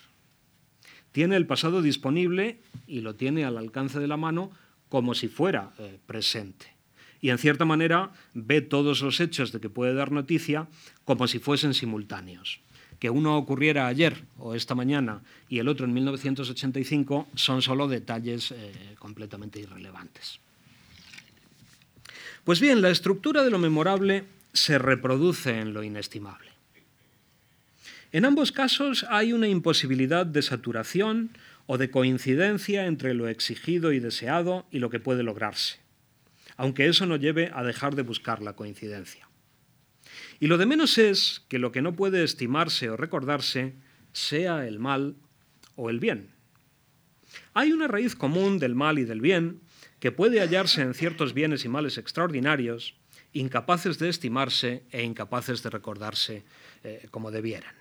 Tiene el pasado disponible y lo tiene al alcance de la mano como si fuera eh, presente. Y en cierta manera ve todos los hechos de que puede dar noticia como si fuesen simultáneos. Que uno ocurriera ayer o esta mañana y el otro en 1985 son solo detalles eh, completamente irrelevantes. Pues bien, la estructura de lo memorable se reproduce en lo inestimable. En ambos casos hay una imposibilidad de saturación o de coincidencia entre lo exigido y deseado y lo que puede lograrse, aunque eso no lleve a dejar de buscar la coincidencia. Y lo de menos es que lo que no puede estimarse o recordarse sea el mal o el bien. Hay una raíz común del mal y del bien que puede hallarse en ciertos bienes y males extraordinarios, incapaces de estimarse e incapaces de recordarse eh, como debieran.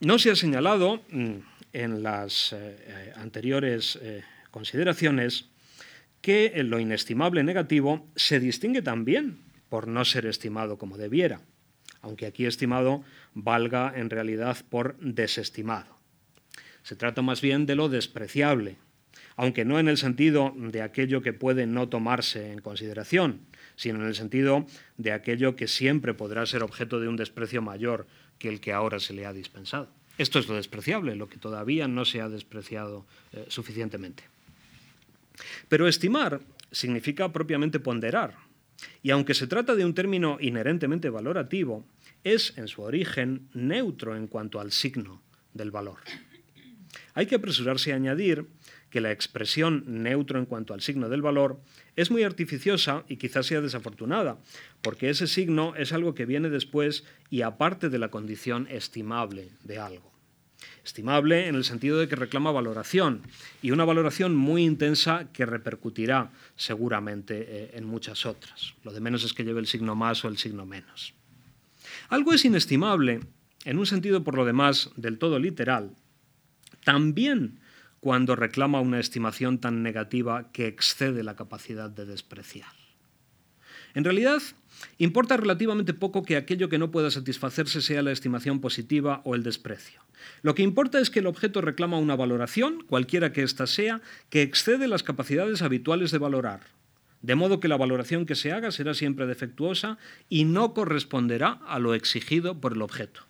No se ha señalado mm, en las eh, anteriores eh, consideraciones que lo inestimable negativo se distingue también por no ser estimado como debiera, aunque aquí estimado valga en realidad por desestimado. Se trata más bien de lo despreciable, aunque no en el sentido de aquello que puede no tomarse en consideración, sino en el sentido de aquello que siempre podrá ser objeto de un desprecio mayor que el que ahora se le ha dispensado. Esto es lo despreciable, lo que todavía no se ha despreciado eh, suficientemente. Pero estimar significa propiamente ponderar, y aunque se trata de un término inherentemente valorativo, es en su origen neutro en cuanto al signo del valor. Hay que apresurarse a añadir que la expresión neutro en cuanto al signo del valor es muy artificiosa y quizás sea desafortunada, porque ese signo es algo que viene después y aparte de la condición estimable de algo. Estimable en el sentido de que reclama valoración y una valoración muy intensa que repercutirá seguramente eh, en muchas otras. Lo de menos es que lleve el signo más o el signo menos. Algo es inestimable, en un sentido por lo demás del todo literal, también cuando reclama una estimación tan negativa que excede la capacidad de despreciar. En realidad, importa relativamente poco que aquello que no pueda satisfacerse sea la estimación positiva o el desprecio. Lo que importa es que el objeto reclama una valoración, cualquiera que ésta sea, que excede las capacidades habituales de valorar, de modo que la valoración que se haga será siempre defectuosa y no corresponderá a lo exigido por el objeto.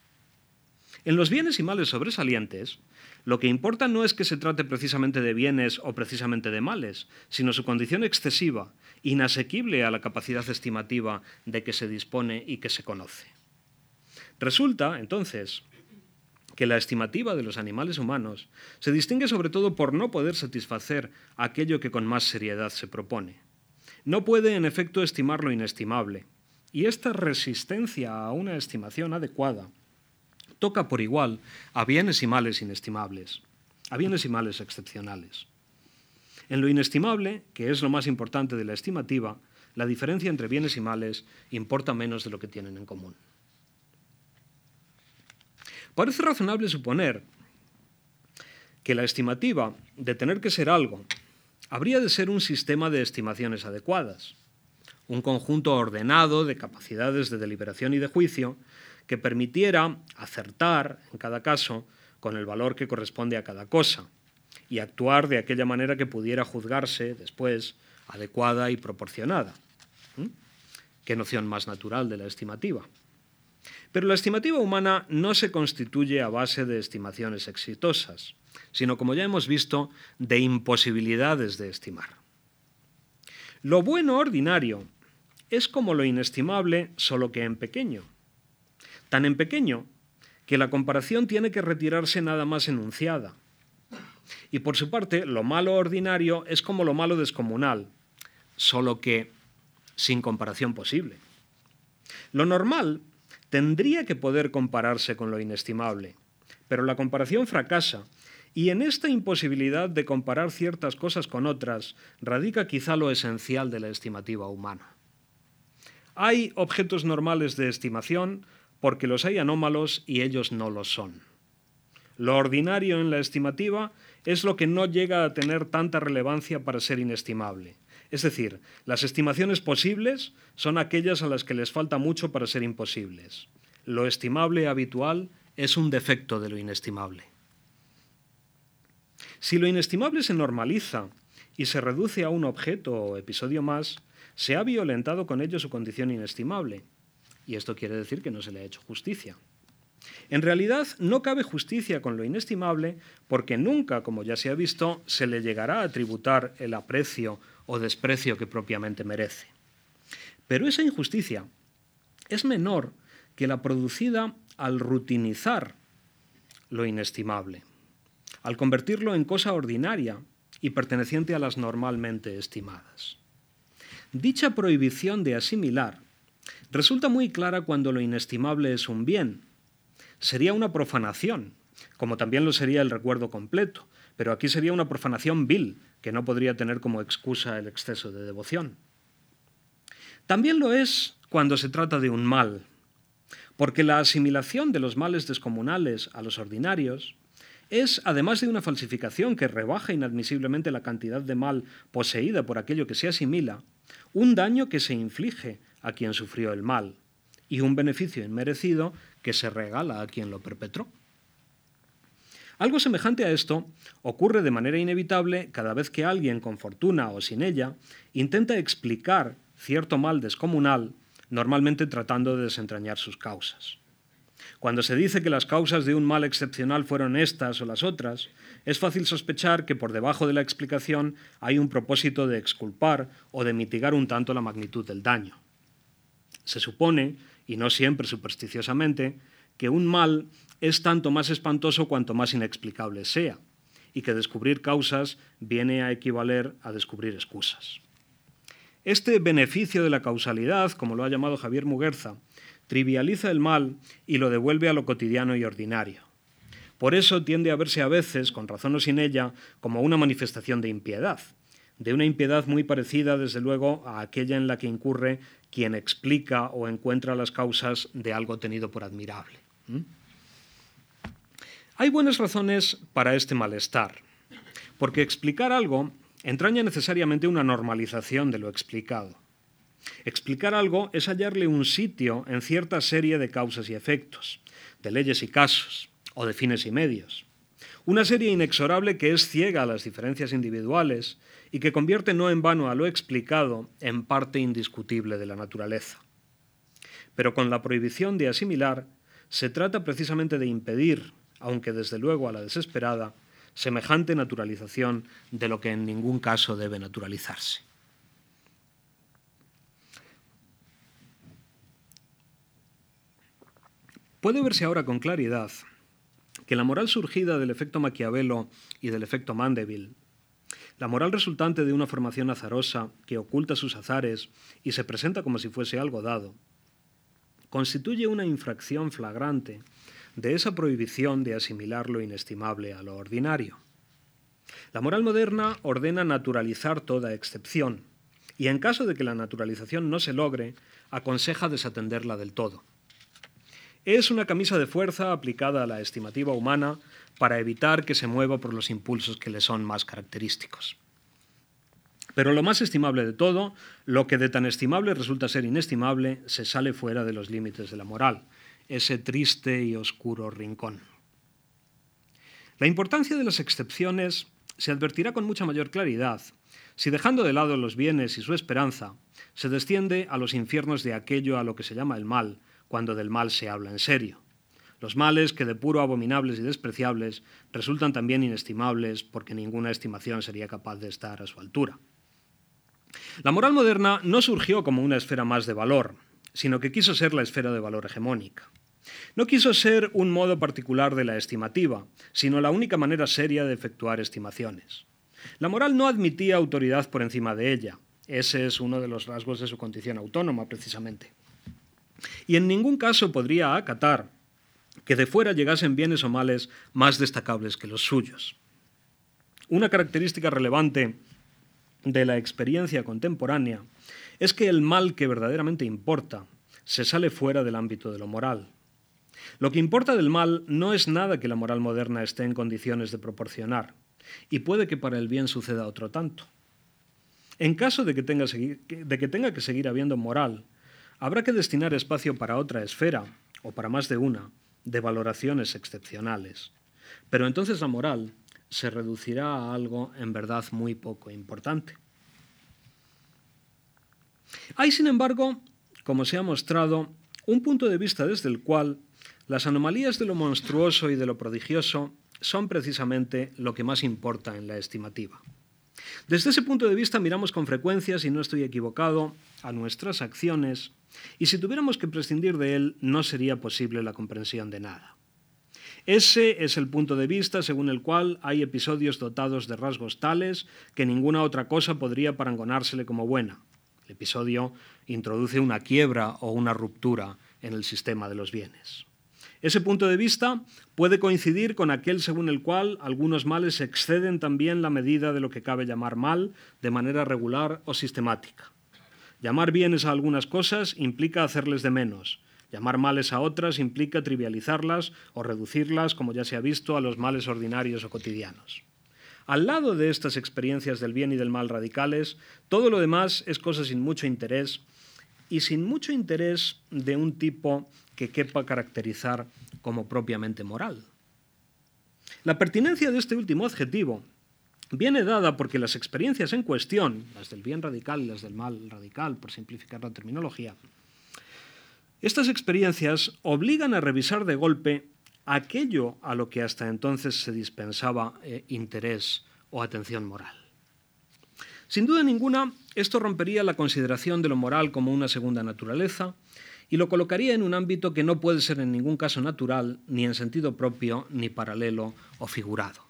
En los bienes y males sobresalientes, lo que importa no es que se trate precisamente de bienes o precisamente de males, sino su condición excesiva, inasequible a la capacidad estimativa de que se dispone y que se conoce. Resulta, entonces, que la estimativa de los animales humanos se distingue sobre todo por no poder satisfacer aquello que con más seriedad se propone. No puede, en efecto, estimar lo inestimable, y esta resistencia a una estimación adecuada toca por igual a bienes y males inestimables, a bienes y males excepcionales. En lo inestimable, que es lo más importante de la estimativa, la diferencia entre bienes y males importa menos de lo que tienen en común. Parece razonable suponer que la estimativa de tener que ser algo habría de ser un sistema de estimaciones adecuadas, un conjunto ordenado de capacidades de deliberación y de juicio que permitiera acertar en cada caso con el valor que corresponde a cada cosa y actuar de aquella manera que pudiera juzgarse después adecuada y proporcionada. Qué noción más natural de la estimativa. Pero la estimativa humana no se constituye a base de estimaciones exitosas, sino, como ya hemos visto, de imposibilidades de estimar. Lo bueno ordinario es como lo inestimable, solo que en pequeño tan en pequeño que la comparación tiene que retirarse nada más enunciada. Y por su parte, lo malo ordinario es como lo malo descomunal, solo que sin comparación posible. Lo normal tendría que poder compararse con lo inestimable, pero la comparación fracasa y en esta imposibilidad de comparar ciertas cosas con otras radica quizá lo esencial de la estimativa humana. Hay objetos normales de estimación, porque los hay anómalos y ellos no lo son. Lo ordinario en la estimativa es lo que no llega a tener tanta relevancia para ser inestimable. Es decir, las estimaciones posibles son aquellas a las que les falta mucho para ser imposibles. Lo estimable habitual es un defecto de lo inestimable. Si lo inestimable se normaliza y se reduce a un objeto o episodio más, se ha violentado con ello su condición inestimable. Y esto quiere decir que no se le ha hecho justicia. En realidad, no cabe justicia con lo inestimable porque nunca, como ya se ha visto, se le llegará a tributar el aprecio o desprecio que propiamente merece. Pero esa injusticia es menor que la producida al rutinizar lo inestimable, al convertirlo en cosa ordinaria y perteneciente a las normalmente estimadas. Dicha prohibición de asimilar resulta muy clara cuando lo inestimable es un bien. Sería una profanación, como también lo sería el recuerdo completo, pero aquí sería una profanación vil, que no podría tener como excusa el exceso de devoción. También lo es cuando se trata de un mal, porque la asimilación de los males descomunales a los ordinarios es, además de una falsificación que rebaja inadmisiblemente la cantidad de mal poseída por aquello que se asimila, un daño que se inflige a quien sufrió el mal y un beneficio inmerecido que se regala a quien lo perpetró. Algo semejante a esto ocurre de manera inevitable cada vez que alguien con fortuna o sin ella intenta explicar cierto mal descomunal, normalmente tratando de desentrañar sus causas. Cuando se dice que las causas de un mal excepcional fueron estas o las otras, es fácil sospechar que por debajo de la explicación hay un propósito de exculpar o de mitigar un tanto la magnitud del daño. Se supone, y no siempre supersticiosamente, que un mal es tanto más espantoso cuanto más inexplicable sea, y que descubrir causas viene a equivaler a descubrir excusas. Este beneficio de la causalidad, como lo ha llamado Javier Muguerza, trivializa el mal y lo devuelve a lo cotidiano y ordinario. Por eso tiende a verse a veces, con razón o sin ella, como una manifestación de impiedad, de una impiedad muy parecida, desde luego, a aquella en la que incurre quien explica o encuentra las causas de algo tenido por admirable. Hay buenas razones para este malestar, porque explicar algo entraña necesariamente una normalización de lo explicado. Explicar algo es hallarle un sitio en cierta serie de causas y efectos, de leyes y casos, o de fines y medios. Una serie inexorable que es ciega a las diferencias individuales y que convierte no en vano a lo explicado en parte indiscutible de la naturaleza. Pero con la prohibición de asimilar, se trata precisamente de impedir aunque desde luego a la desesperada, semejante naturalización de lo que en ningún caso debe naturalizarse. Puede verse ahora con claridad que la moral surgida del efecto Maquiavelo y del efecto Mandeville, la moral resultante de una formación azarosa que oculta sus azares y se presenta como si fuese algo dado, constituye una infracción flagrante de esa prohibición de asimilar lo inestimable a lo ordinario. La moral moderna ordena naturalizar toda excepción y en caso de que la naturalización no se logre, aconseja desatenderla del todo. Es una camisa de fuerza aplicada a la estimativa humana para evitar que se mueva por los impulsos que le son más característicos. Pero lo más estimable de todo, lo que de tan estimable resulta ser inestimable, se sale fuera de los límites de la moral, ese triste y oscuro rincón. La importancia de las excepciones se advertirá con mucha mayor claridad si dejando de lado los bienes y su esperanza, se desciende a los infiernos de aquello a lo que se llama el mal, cuando del mal se habla en serio. Los males que de puro abominables y despreciables resultan también inestimables porque ninguna estimación sería capaz de estar a su altura. La moral moderna no surgió como una esfera más de valor, sino que quiso ser la esfera de valor hegemónica. No quiso ser un modo particular de la estimativa, sino la única manera seria de efectuar estimaciones. La moral no admitía autoridad por encima de ella. Ese es uno de los rasgos de su condición autónoma, precisamente. Y en ningún caso podría acatar que de fuera llegasen bienes o males más destacables que los suyos. Una característica relevante de la experiencia contemporánea es que el mal que verdaderamente importa se sale fuera del ámbito de lo moral. Lo que importa del mal no es nada que la moral moderna esté en condiciones de proporcionar, y puede que para el bien suceda otro tanto. En caso de que, tenga, de que tenga que seguir habiendo moral, habrá que destinar espacio para otra esfera, o para más de una, de valoraciones excepcionales. Pero entonces la moral se reducirá a algo en verdad muy poco importante. Hay, sin embargo, como se ha mostrado, un punto de vista desde el cual las anomalías de lo monstruoso y de lo prodigioso son precisamente lo que más importa en la estimativa. Desde ese punto de vista miramos con frecuencia, si no estoy equivocado, a nuestras acciones y si tuviéramos que prescindir de él no sería posible la comprensión de nada. Ese es el punto de vista según el cual hay episodios dotados de rasgos tales que ninguna otra cosa podría parangonársele como buena. El episodio introduce una quiebra o una ruptura en el sistema de los bienes. Ese punto de vista puede coincidir con aquel según el cual algunos males exceden también la medida de lo que cabe llamar mal de manera regular o sistemática. Llamar bienes a algunas cosas implica hacerles de menos. Llamar males a otras implica trivializarlas o reducirlas, como ya se ha visto, a los males ordinarios o cotidianos. Al lado de estas experiencias del bien y del mal radicales, todo lo demás es cosa sin mucho interés y sin mucho interés de un tipo que quepa caracterizar como propiamente moral. La pertinencia de este último adjetivo viene dada porque las experiencias en cuestión, las del bien radical y las del mal radical, por simplificar la terminología, estas experiencias obligan a revisar de golpe aquello a lo que hasta entonces se dispensaba eh, interés o atención moral. Sin duda ninguna, esto rompería la consideración de lo moral como una segunda naturaleza y lo colocaría en un ámbito que no puede ser en ningún caso natural, ni en sentido propio, ni paralelo o figurado.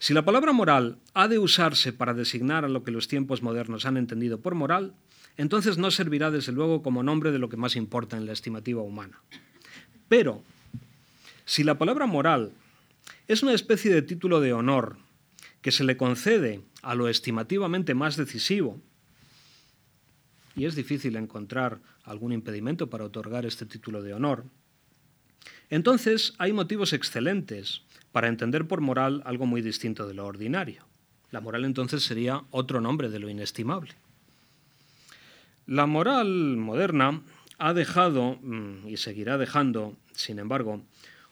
Si la palabra moral ha de usarse para designar a lo que los tiempos modernos han entendido por moral, entonces no servirá desde luego como nombre de lo que más importa en la estimativa humana. Pero, si la palabra moral es una especie de título de honor que se le concede a lo estimativamente más decisivo, y es difícil encontrar algún impedimento para otorgar este título de honor, entonces hay motivos excelentes para entender por moral algo muy distinto de lo ordinario. La moral entonces sería otro nombre de lo inestimable. La moral moderna ha dejado, mm, y seguirá dejando, sin embargo,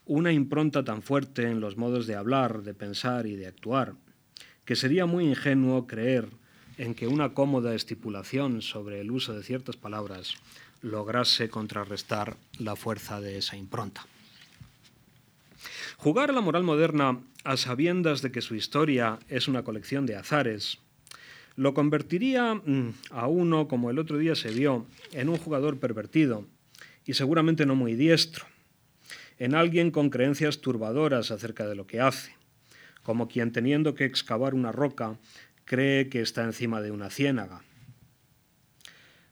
una impronta tan fuerte en los modos de hablar, de pensar y de actuar, que sería muy ingenuo creer en que una cómoda estipulación sobre el uso de ciertas palabras lograse contrarrestar la fuerza de esa impronta. Jugar a la moral moderna a sabiendas de que su historia es una colección de azares lo convertiría mm, a uno, como el otro día se vio, en un jugador pervertido y seguramente no muy diestro, en alguien con creencias turbadoras acerca de lo que hace, como quien teniendo que excavar una roca cree que está encima de una ciénaga.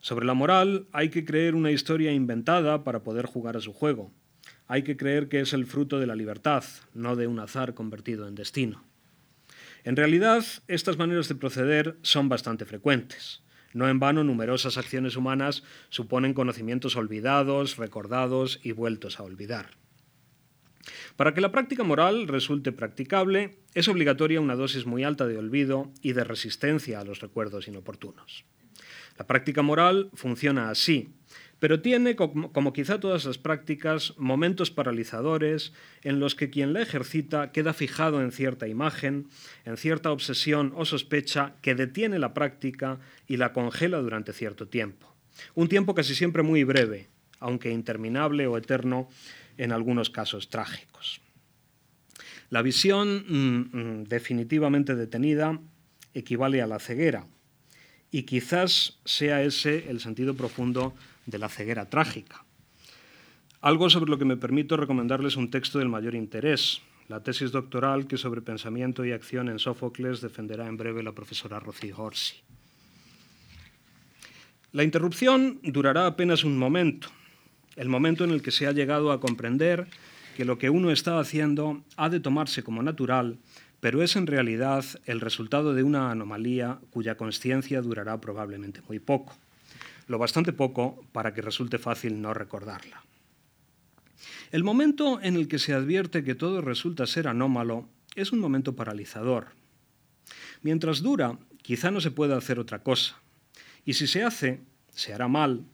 Sobre la moral hay que creer una historia inventada para poder jugar a su juego. Hay que creer que es el fruto de la libertad, no de un azar convertido en destino. En realidad, estas maneras de proceder son bastante frecuentes. No en vano, numerosas acciones humanas suponen conocimientos olvidados, recordados y vueltos a olvidar. Para que la práctica moral resulte practicable, es obligatoria una dosis muy alta de olvido y de resistencia a los recuerdos inoportunos. La práctica moral funciona así, pero tiene, como, quizá todas las prácticas, momentos paralizadores en los que quien la ejercita queda fijado en cierta imagen, en cierta obsesión o sospecha que detiene la práctica y la congela durante cierto tiempo. Un tiempo casi siempre muy breve, aunque interminable o eterno en algunos casos trágicos. La visión mm, mm, definitivamente detenida equivale a la ceguera y quizás sea ese el sentido profundo de la ceguera trágica. Algo sobre lo que me permito recomendarles un texto del mayor interés, la tesis doctoral que sobre pensamiento y acción en Sófocles defenderá en breve la profesora Rocío Orsi. La interrupción durará apenas un momento, el momento en el que se ha llegado a comprender que lo que uno está haciendo ha de tomarse como natural, pero es en realidad el resultado de una anomalía cuya conciencia durará probablemente muy poco, lo bastante poco para que resulte fácil no recordarla. El momento en el que se advierte que todo resulta ser anómalo es un momento paralizador. Mientras dura, quizá no se pueda hacer otra cosa. Y si se hace, se hará mal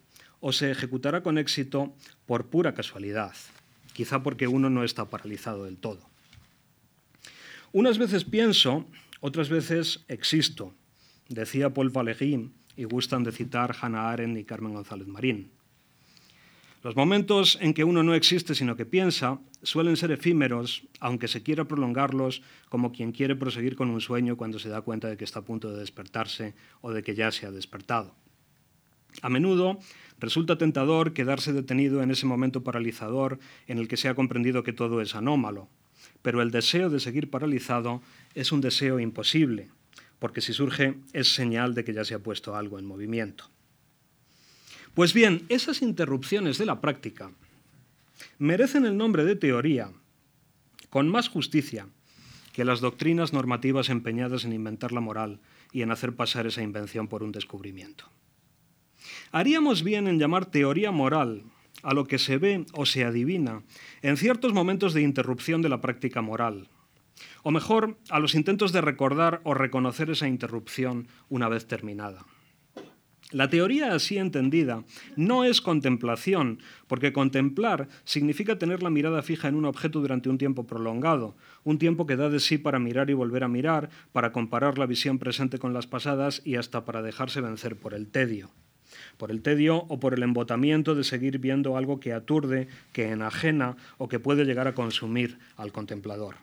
o se ejecutará con éxito por pura casualidad, quizá porque uno no está paralizado del todo. Unas veces pienso, otras veces existo, decía Paul Valéry y gustan de citar Hannah Arendt y Carmen González Marín. Los momentos en que uno no existe sino que piensa suelen ser efímeros, aunque se quiera prolongarlos como quien quiere proseguir con un sueño cuando se da cuenta de que está a punto de despertarse o de que ya se ha despertado. A menudo resulta tentador quedarse detenido en ese momento paralizador en el que se ha comprendido que todo es anómalo, pero el deseo de seguir paralizado es un deseo imposible, porque si surge es señal de que ya se ha puesto algo en movimiento. Pues bien, esas interrupciones de la práctica merecen el nombre de teoría con más justicia que las doctrinas normativas empeñadas en inventar la moral y en hacer pasar esa invención por un descubrimiento. Haríamos bien en llamar teoría moral a lo que se ve o se adivina en ciertos momentos de interrupción de la práctica moral, o mejor, a los intentos de recordar o reconocer esa interrupción una vez terminada. La teoría así entendida no es contemplación, porque contemplar significa tener la mirada fija en un objeto durante un tiempo prolongado, un tiempo que da de sí para mirar y volver a mirar, para comparar la visión presente con las pasadas y hasta para dejarse vencer por el tedio. Por el tedio o por el embotamiento de seguir viendo algo que aturde, que enajena o que puede llegar a consumir al contemplador.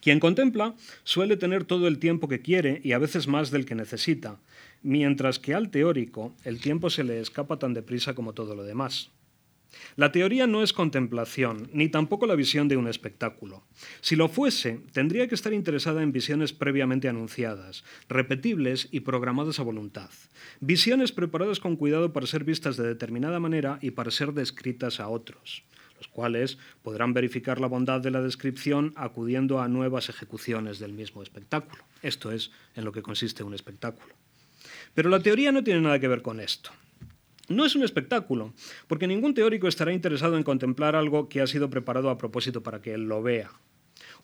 Quien contempla suele tener todo el tiempo que quiere y a veces más del que necesita, mientras que al teórico el tiempo se le escapa tan deprisa como todo lo demás. La teoría no es contemplación, ni tampoco la visión de un espectáculo. Si lo fuese, tendría que estar interesada en visiones previamente anunciadas, repetibles y programadas a voluntad. Visiones preparadas con cuidado para ser vistas de determinada manera y para ser descritas a otros, los cuales podrán verificar la bondad de la descripción acudiendo a nuevas ejecuciones del mismo espectáculo. Esto es en lo que consiste un espectáculo. Pero la teoría no tiene nada que ver con esto. No es un espectáculo, porque ningún teórico estará interesado en contemplar algo que ha sido preparado a propósito para que él lo vea.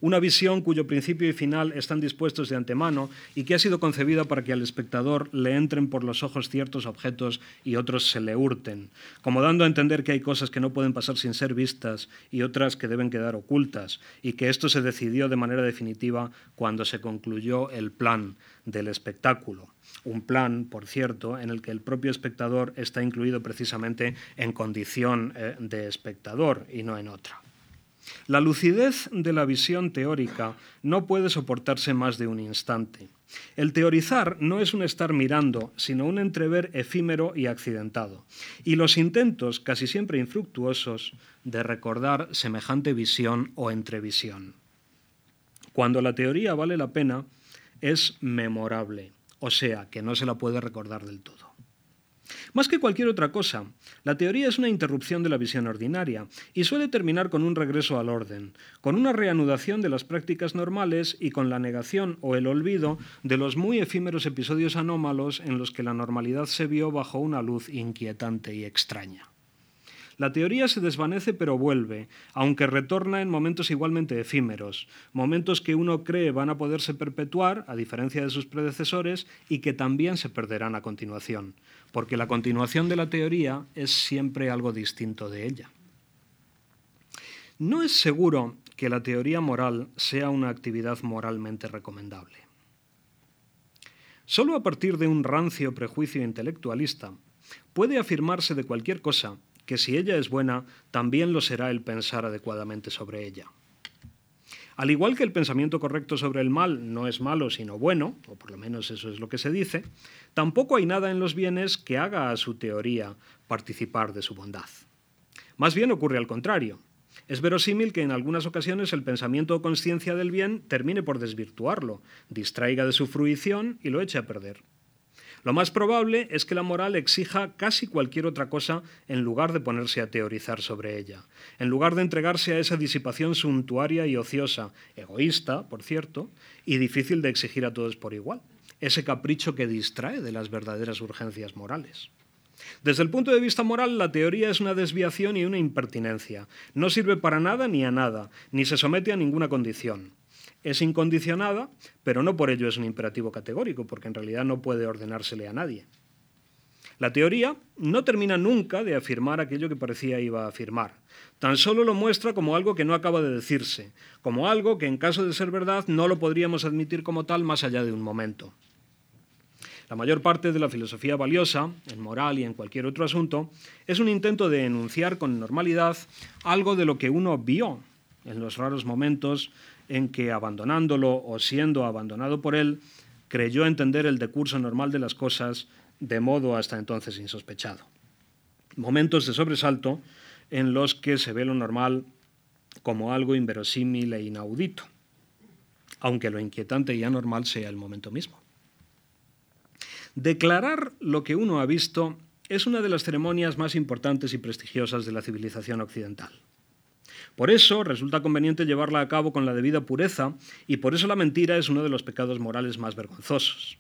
Una visión cuyo principio y final están dispuestos de antemano y que ha sido concebida para que al espectador le entren por los ojos ciertos objetos y otros se le hurten, como dando a entender que hay cosas que no pueden pasar sin ser vistas y otras que deben quedar ocultas, y que esto se decidió de manera definitiva cuando se concluyó el plan del espectáculo un plan, por cierto, en el que el propio espectador está incluido precisamente en condición eh, de espectador y no en otra. La lucidez de la visión teórica no puede soportarse más de un instante. El teorizar no es un estar mirando, sino un entrever efímero y accidentado. Y los intentos, casi siempre infructuosos, de recordar semejante visión o entrevisión. Cuando la teoría vale la pena, es memorable o sea, que no se la puede recordar del todo. Más que cualquier otra cosa, la teoría es una interrupción de la visión ordinaria y suele terminar con un regreso al orden, con una reanudación de las prácticas normales y con la negación o el olvido de los muy efímeros episodios anómalos en los que la normalidad se vio bajo una luz inquietante y extraña. La teoría se desvanece pero vuelve, aunque retorna en momentos igualmente efímeros, momentos que uno cree van a poderse perpetuar, a diferencia de sus predecesores, y que también se perderán a continuación, porque la continuación de la teoría es siempre algo distinto de ella. No es seguro que la teoría moral sea una actividad moralmente recomendable. Solo a partir de un rancio prejuicio intelectualista puede afirmarse de cualquier cosa que si ella es buena, también lo será el pensar adecuadamente sobre ella. Al igual que el pensamiento correcto sobre el mal no es malo sino bueno, o por lo menos eso es lo que se dice, tampoco hay nada en los bienes que haga a su teoría participar de su bondad. Más bien ocurre al contrario. Es verosímil que en algunas ocasiones el pensamiento o conciencia del bien termine por desvirtuarlo, distraiga de su fruición y lo eche a perder. Lo más probable es que la moral exija casi cualquier otra cosa en lugar de ponerse a teorizar sobre ella, en lugar de entregarse a esa disipación suntuaria y ociosa, egoísta, por cierto, y difícil de exigir a todos por igual, ese capricho que distrae de las verdaderas urgencias morales. Desde el punto de vista moral, la teoría es una desviación y una impertinencia. No sirve para nada ni a nada, ni se somete a ninguna condición. Es incondicionada, pero no por ello es un imperativo categórico, porque en realidad no puede ordenársele a nadie. La teoría no termina nunca de afirmar aquello que parecía iba a afirmar. Tan solo lo muestra como algo que no acaba de decirse, como algo que en caso de ser verdad no lo podríamos admitir como tal más allá de un momento. La mayor parte de la filosofía valiosa, en moral y en cualquier otro asunto, es un intento de enunciar con normalidad algo de lo que uno vio en los raros momentos en que, abandonándolo o siendo abandonado por él, creyó entender el decurso normal de las cosas de modo hasta entonces insospechado. Momentos de sobresalto en los que se ve lo normal como algo inverosímil e inaudito, aunque lo inquietante y anormal sea el momento mismo. Declarar lo que uno ha visto es una de las ceremonias más importantes y prestigiosas de la civilización occidental. Por eso resulta conveniente llevarla a cabo con la debida pureza y por eso la mentira es uno de los pecados morales más vergonzosos.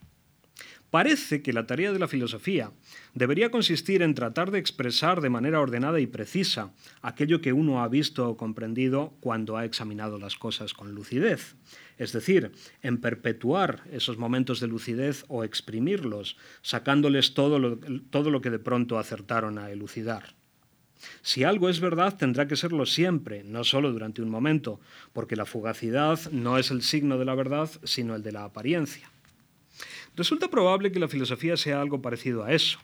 Parece que la tarea de la filosofía debería consistir en tratar de expresar de manera ordenada y precisa aquello que uno ha visto o comprendido cuando ha examinado las cosas con lucidez, es decir, en perpetuar esos momentos de lucidez o exprimirlos, sacándoles todo lo, todo lo que de pronto acertaron a elucidar. Si algo es verdad, tendrá que serlo siempre, no solo durante un momento, porque la fugacidad no es el signo de la verdad, sino el de la apariencia. Resulta probable que la filosofía sea algo parecido a eso,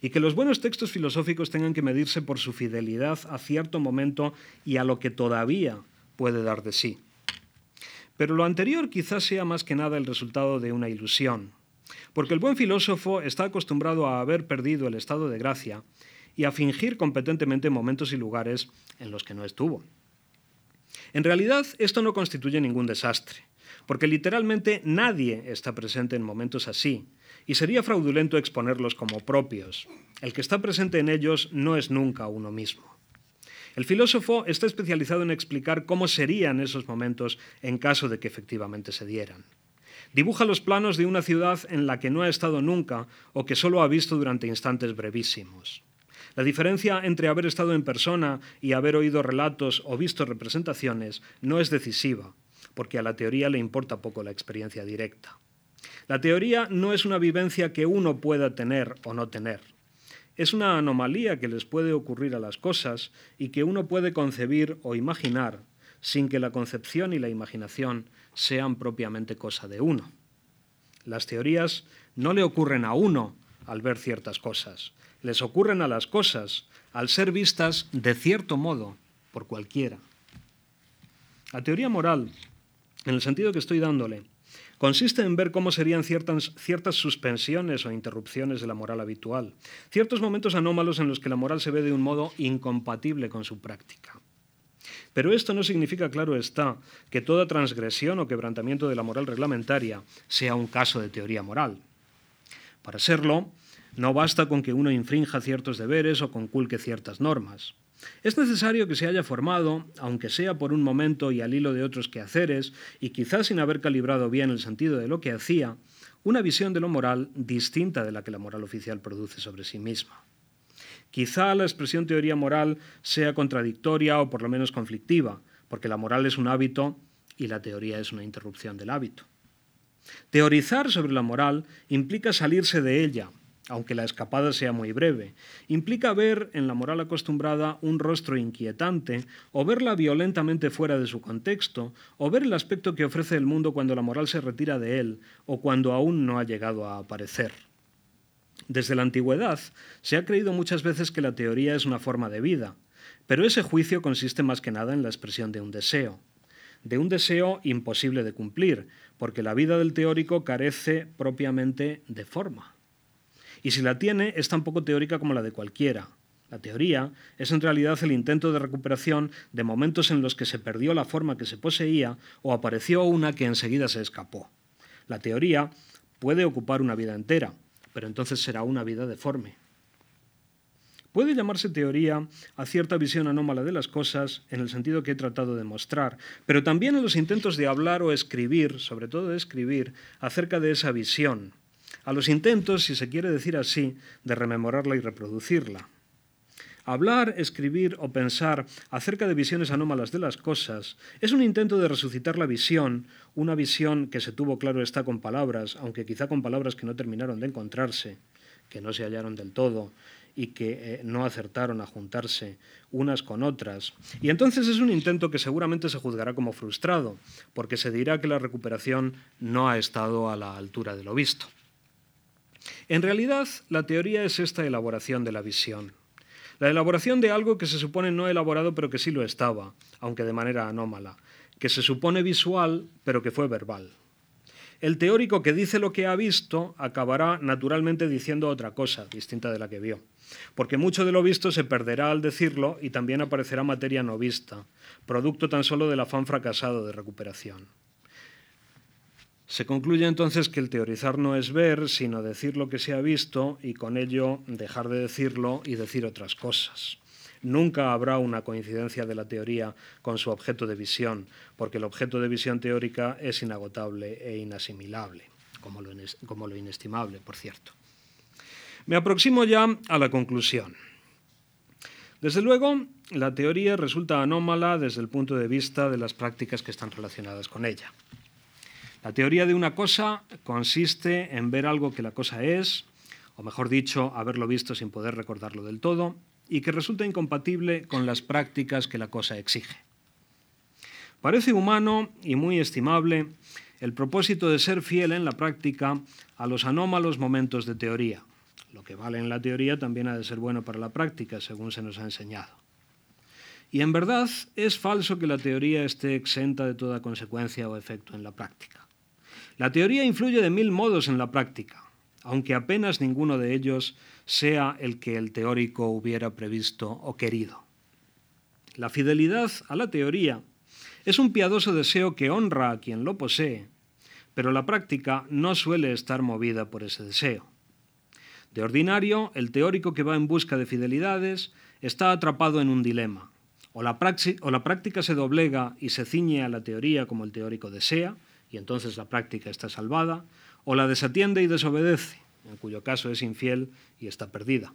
y que los buenos textos filosóficos tengan que medirse por su fidelidad a cierto momento y a lo que todavía puede dar de sí. Pero lo anterior quizás sea más que nada el resultado de una ilusión, porque el buen filósofo está acostumbrado a haber perdido el estado de gracia y a fingir competentemente momentos y lugares en los que no estuvo. En realidad, esto no constituye ningún desastre porque literalmente nadie está presente en momentos así, y sería fraudulento exponerlos como propios. El que está presente en ellos no es nunca uno mismo. El filósofo está especializado en explicar cómo serían esos momentos en caso de que efectivamente se dieran. Dibuja los planos de una ciudad en la que no ha estado nunca o que solo ha visto durante instantes brevísimos. La diferencia entre haber estado en persona y haber oído relatos o visto representaciones no es decisiva, porque a la teoría le importa poco la experiencia directa. La teoría no es una vivencia que uno pueda tener o no tener. Es una anomalía que les puede ocurrir a las cosas y que uno puede concebir o imaginar sin que la concepción y la imaginación sean propiamente cosa de uno. Las teorías no le ocurren a uno al ver ciertas cosas, les ocurren a las cosas al ser vistas de cierto modo por cualquiera. La teoría moral en el sentido que estoy dándole, consiste en ver cómo serían ciertas, ciertas suspensiones o interrupciones de la moral habitual, ciertos momentos anómalos en los que la moral se ve de un modo incompatible con su práctica. Pero esto no significa, claro está, que toda transgresión o quebrantamiento de la moral reglamentaria sea un caso de teoría moral. Para serlo, no basta con que uno infrinja ciertos deberes o conculque ciertas normas. Es necesario que se haya formado, aunque sea por un momento y al hilo de otros quehaceres, y quizás sin haber calibrado bien el sentido de lo que hacía, una visión de lo moral distinta de la que la moral oficial produce sobre sí misma. Quizá la expresión teoría moral sea contradictoria o por lo menos conflictiva, porque la moral es un hábito y la teoría es una interrupción del hábito. Teorizar sobre la moral implica salirse de ella, aunque la escapada sea muy breve, implica ver en la moral acostumbrada un rostro inquietante, o verla violentamente fuera de su contexto, o ver el aspecto que ofrece el mundo cuando la moral se retira de él, o cuando aún no ha llegado a aparecer. Desde la antigüedad se ha creído muchas veces que la teoría es una forma de vida, pero ese juicio consiste más que nada en la expresión de un deseo, de un deseo imposible de cumplir, porque la vida del teórico carece propiamente de forma. Y si la tiene, es tan poco teórica como la de cualquiera. La teoría es en realidad el intento de recuperación de momentos en los que se perdió la forma que se poseía o apareció una que enseguida se escapó. La teoría puede ocupar una vida entera, pero entonces será una vida deforme. Puede llamarse teoría a cierta visión anómala de las cosas, en el sentido que he tratado de mostrar, pero también a los intentos de hablar o escribir, sobre todo de escribir, acerca de esa visión, a los intentos, si se quiere decir así, de rememorarla y reproducirla. Hablar, escribir o pensar acerca de visiones anómalas de las cosas es un intento de resucitar la visión, una visión que se tuvo claro está con palabras, aunque quizá con palabras que no terminaron de encontrarse, que no se hallaron del todo, y que eh, no acertaron a juntarse unas con otras. Y entonces es un intento que seguramente se juzgará como frustrado, porque se dirá que la recuperación no ha estado a la altura de lo visto. En realidad, la teoría es esta elaboración de la visión. La elaboración de algo que se supone no elaborado pero que sí lo estaba, aunque de manera anómala, que se supone visual pero que fue verbal. El teórico que dice lo que ha visto acabará naturalmente diciendo otra cosa, distinta de la que vio porque mucho de lo visto se perderá al decirlo y también aparecerá materia no vista, producto tan solo del afán fracasado de recuperación. Se concluye entonces que el teorizar no es ver, sino decir lo que se ha visto y con ello dejar de decirlo y decir otras cosas. Nunca habrá una coincidencia de la teoría con su objeto de visión, porque el objeto de visión teórica es inagotable e inasimilable, como lo, inestimable, por cierto. Me aproximo ya a la conclusión. Desde luego, la teoría resulta anómala desde el punto de vista de las prácticas que están relacionadas con ella. La teoría de una cosa consiste en ver algo que la cosa es, o mejor dicho, haberlo visto sin poder recordarlo del todo, y que resulta incompatible con las prácticas que la cosa exige. Parece humano y muy estimable el propósito de ser fiel en la práctica a los anómalos momentos de teoría, lo que vale en la teoría también ha de ser bueno para la práctica, según se nos ha enseñado. Y en verdad es falso que la teoría esté exenta de toda consecuencia o efecto en la práctica. La teoría influye de mil modos en la práctica, aunque apenas ninguno de ellos sea el que el teórico hubiera previsto o querido. La fidelidad a la teoría es un piadoso deseo que honra a quien lo posee, pero la práctica no suele estar movida por ese deseo. De ordinario, el teórico que va en busca de fidelidades está atrapado en un dilema. O la, o la práctica se doblega y se ciñe a la teoría como el teórico desea, y entonces la práctica está salvada, o la desatiende y desobedece, en cuyo caso es infiel y está perdida.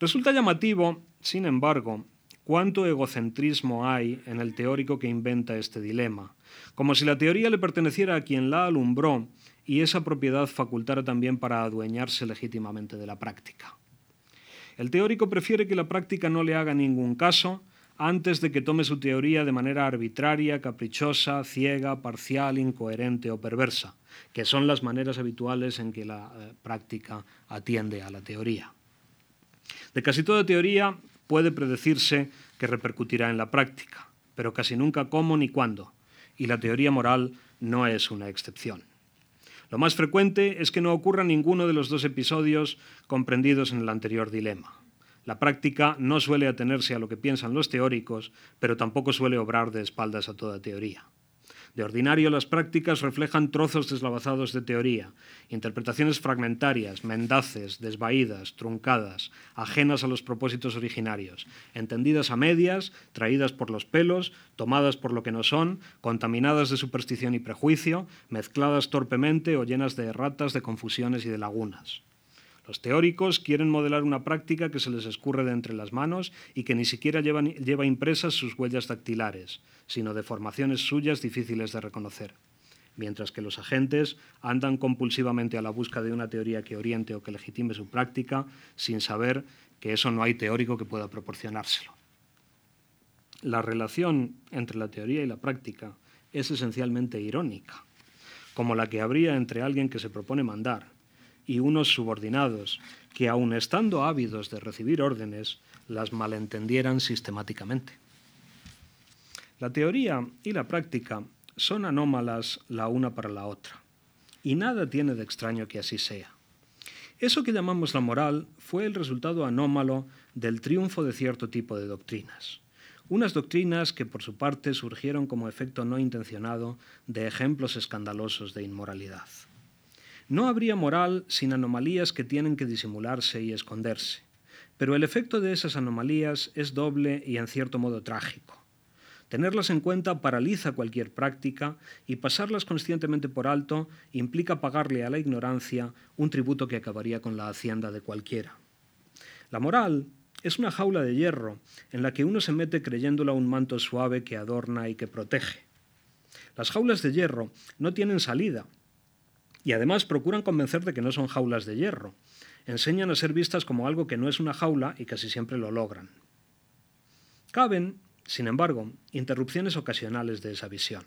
Resulta llamativo, sin embargo, cuánto egocentrismo hay en el teórico que inventa este dilema, como si la teoría le perteneciera a quien la alumbró y esa propiedad facultara también para adueñarse legítimamente de la práctica. El teórico prefiere que la práctica no le haga ningún caso antes de que tome su teoría de manera arbitraria, caprichosa, ciega, parcial, incoherente o perversa, que son las maneras habituales en que la eh, práctica atiende a la teoría. De casi toda teoría puede predecirse que repercutirá en la práctica, pero casi nunca cómo ni cuándo, y la teoría moral no es una excepción. Lo más frecuente es que no ocurra ninguno de los dos episodios comprendidos en el anterior dilema. La práctica no suele atenerse a lo que piensan los teóricos, pero tampoco suele obrar de espaldas a toda teoría. De ordinario, las prácticas reflejan trozos deslavazados de teoría, interpretaciones fragmentarias, mendaces, desvaídas, truncadas, ajenas a los propósitos originarios, entendidas a medias, traídas por los pelos, tomadas por lo que no son, contaminadas de superstición y prejuicio, mezcladas torpemente o llenas de erratas, de confusiones y de lagunas. Los teóricos quieren modelar una práctica que se les escurre de entre las manos y que ni siquiera lleva impresas sus huellas dactilares, sino deformaciones suyas difíciles de reconocer. Mientras que los agentes andan compulsivamente a la busca de una teoría que oriente o que legitime su práctica, sin saber que eso no hay teórico que pueda proporcionárselo. La relación entre la teoría y la práctica es esencialmente irónica, como la que habría entre alguien que se propone mandar y unos subordinados que, aun estando ávidos de recibir órdenes, las malentendieran sistemáticamente. La teoría y la práctica son anómalas la una para la otra, y nada tiene de extraño que así sea. Eso que llamamos la moral fue el resultado anómalo del triunfo de cierto tipo de doctrinas. Unas doctrinas que por su parte surgieron como efecto no intencionado de ejemplos escandalosos de inmoralidad. No habría moral sin anomalías que tienen que disimularse y esconderse, pero el efecto de esas anomalías es doble y en cierto modo trágico. Tenerlas en cuenta paraliza cualquier práctica y pasarlas conscientemente por alto implica pagarle a la ignorancia un tributo que acabaría con la hacienda de cualquiera. La moral, es una jaula de hierro en la que uno se mete creyéndola un manto suave que adorna y que protege. Las jaulas de hierro no tienen salida y además procuran convencer de que no son jaulas de hierro. Enseñan a ser vistas como algo que no es una jaula y casi siempre lo logran. Caben, sin embargo, interrupciones ocasionales de esa visión.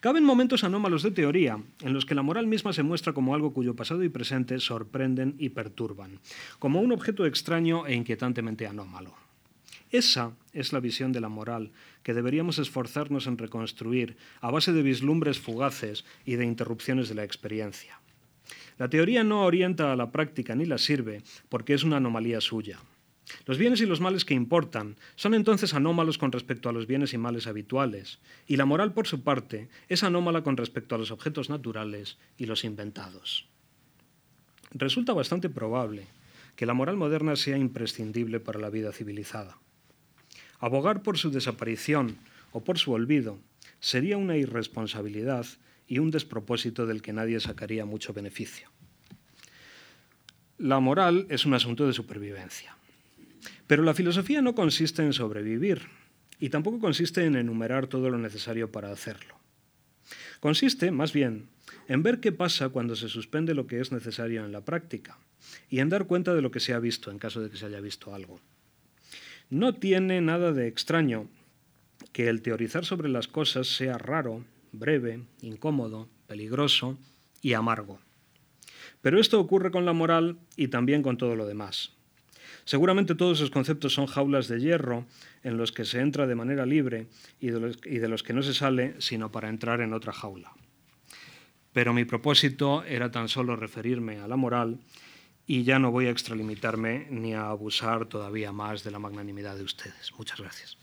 Caben momentos anómalos de teoría en los que la moral misma se muestra como algo cuyo pasado y presente sorprenden y perturban, como un objeto extraño e inquietantemente anómalo. Esa es la visión de la moral que deberíamos esforzarnos en reconstruir a base de vislumbres fugaces y de interrupciones de la experiencia. La teoría no orienta a la práctica ni la sirve porque es una anomalía suya. Los bienes y los males que importan son entonces anómalos con respecto a los bienes y males habituales, y la moral, por su parte, es anómala con respecto a los objetos naturales y los inventados. Resulta bastante probable que la moral moderna sea imprescindible para la vida civilizada. Abogar por su desaparición o por su olvido sería una irresponsabilidad y un despropósito del que nadie sacaría mucho beneficio. La moral es un asunto de supervivencia. Pero la filosofía no consiste en sobrevivir y tampoco consiste en enumerar todo lo necesario para hacerlo. Consiste, más bien, en ver qué pasa cuando se suspende lo que es necesario en la práctica y en dar cuenta de lo que se ha visto en caso de que se haya visto algo. No tiene nada de extraño que el teorizar sobre las cosas sea raro, breve, incómodo, peligroso y amargo. Pero esto ocurre con la moral y también con todo lo demás. Seguramente todos esos conceptos son jaulas de hierro en los que se entra de manera libre y de, los, que no se sale sino para entrar en otra jaula. Pero mi propósito era tan solo referirme a la moral y ya no voy a extralimitarme ni a abusar todavía más de la magnanimidad de ustedes. Muchas gracias.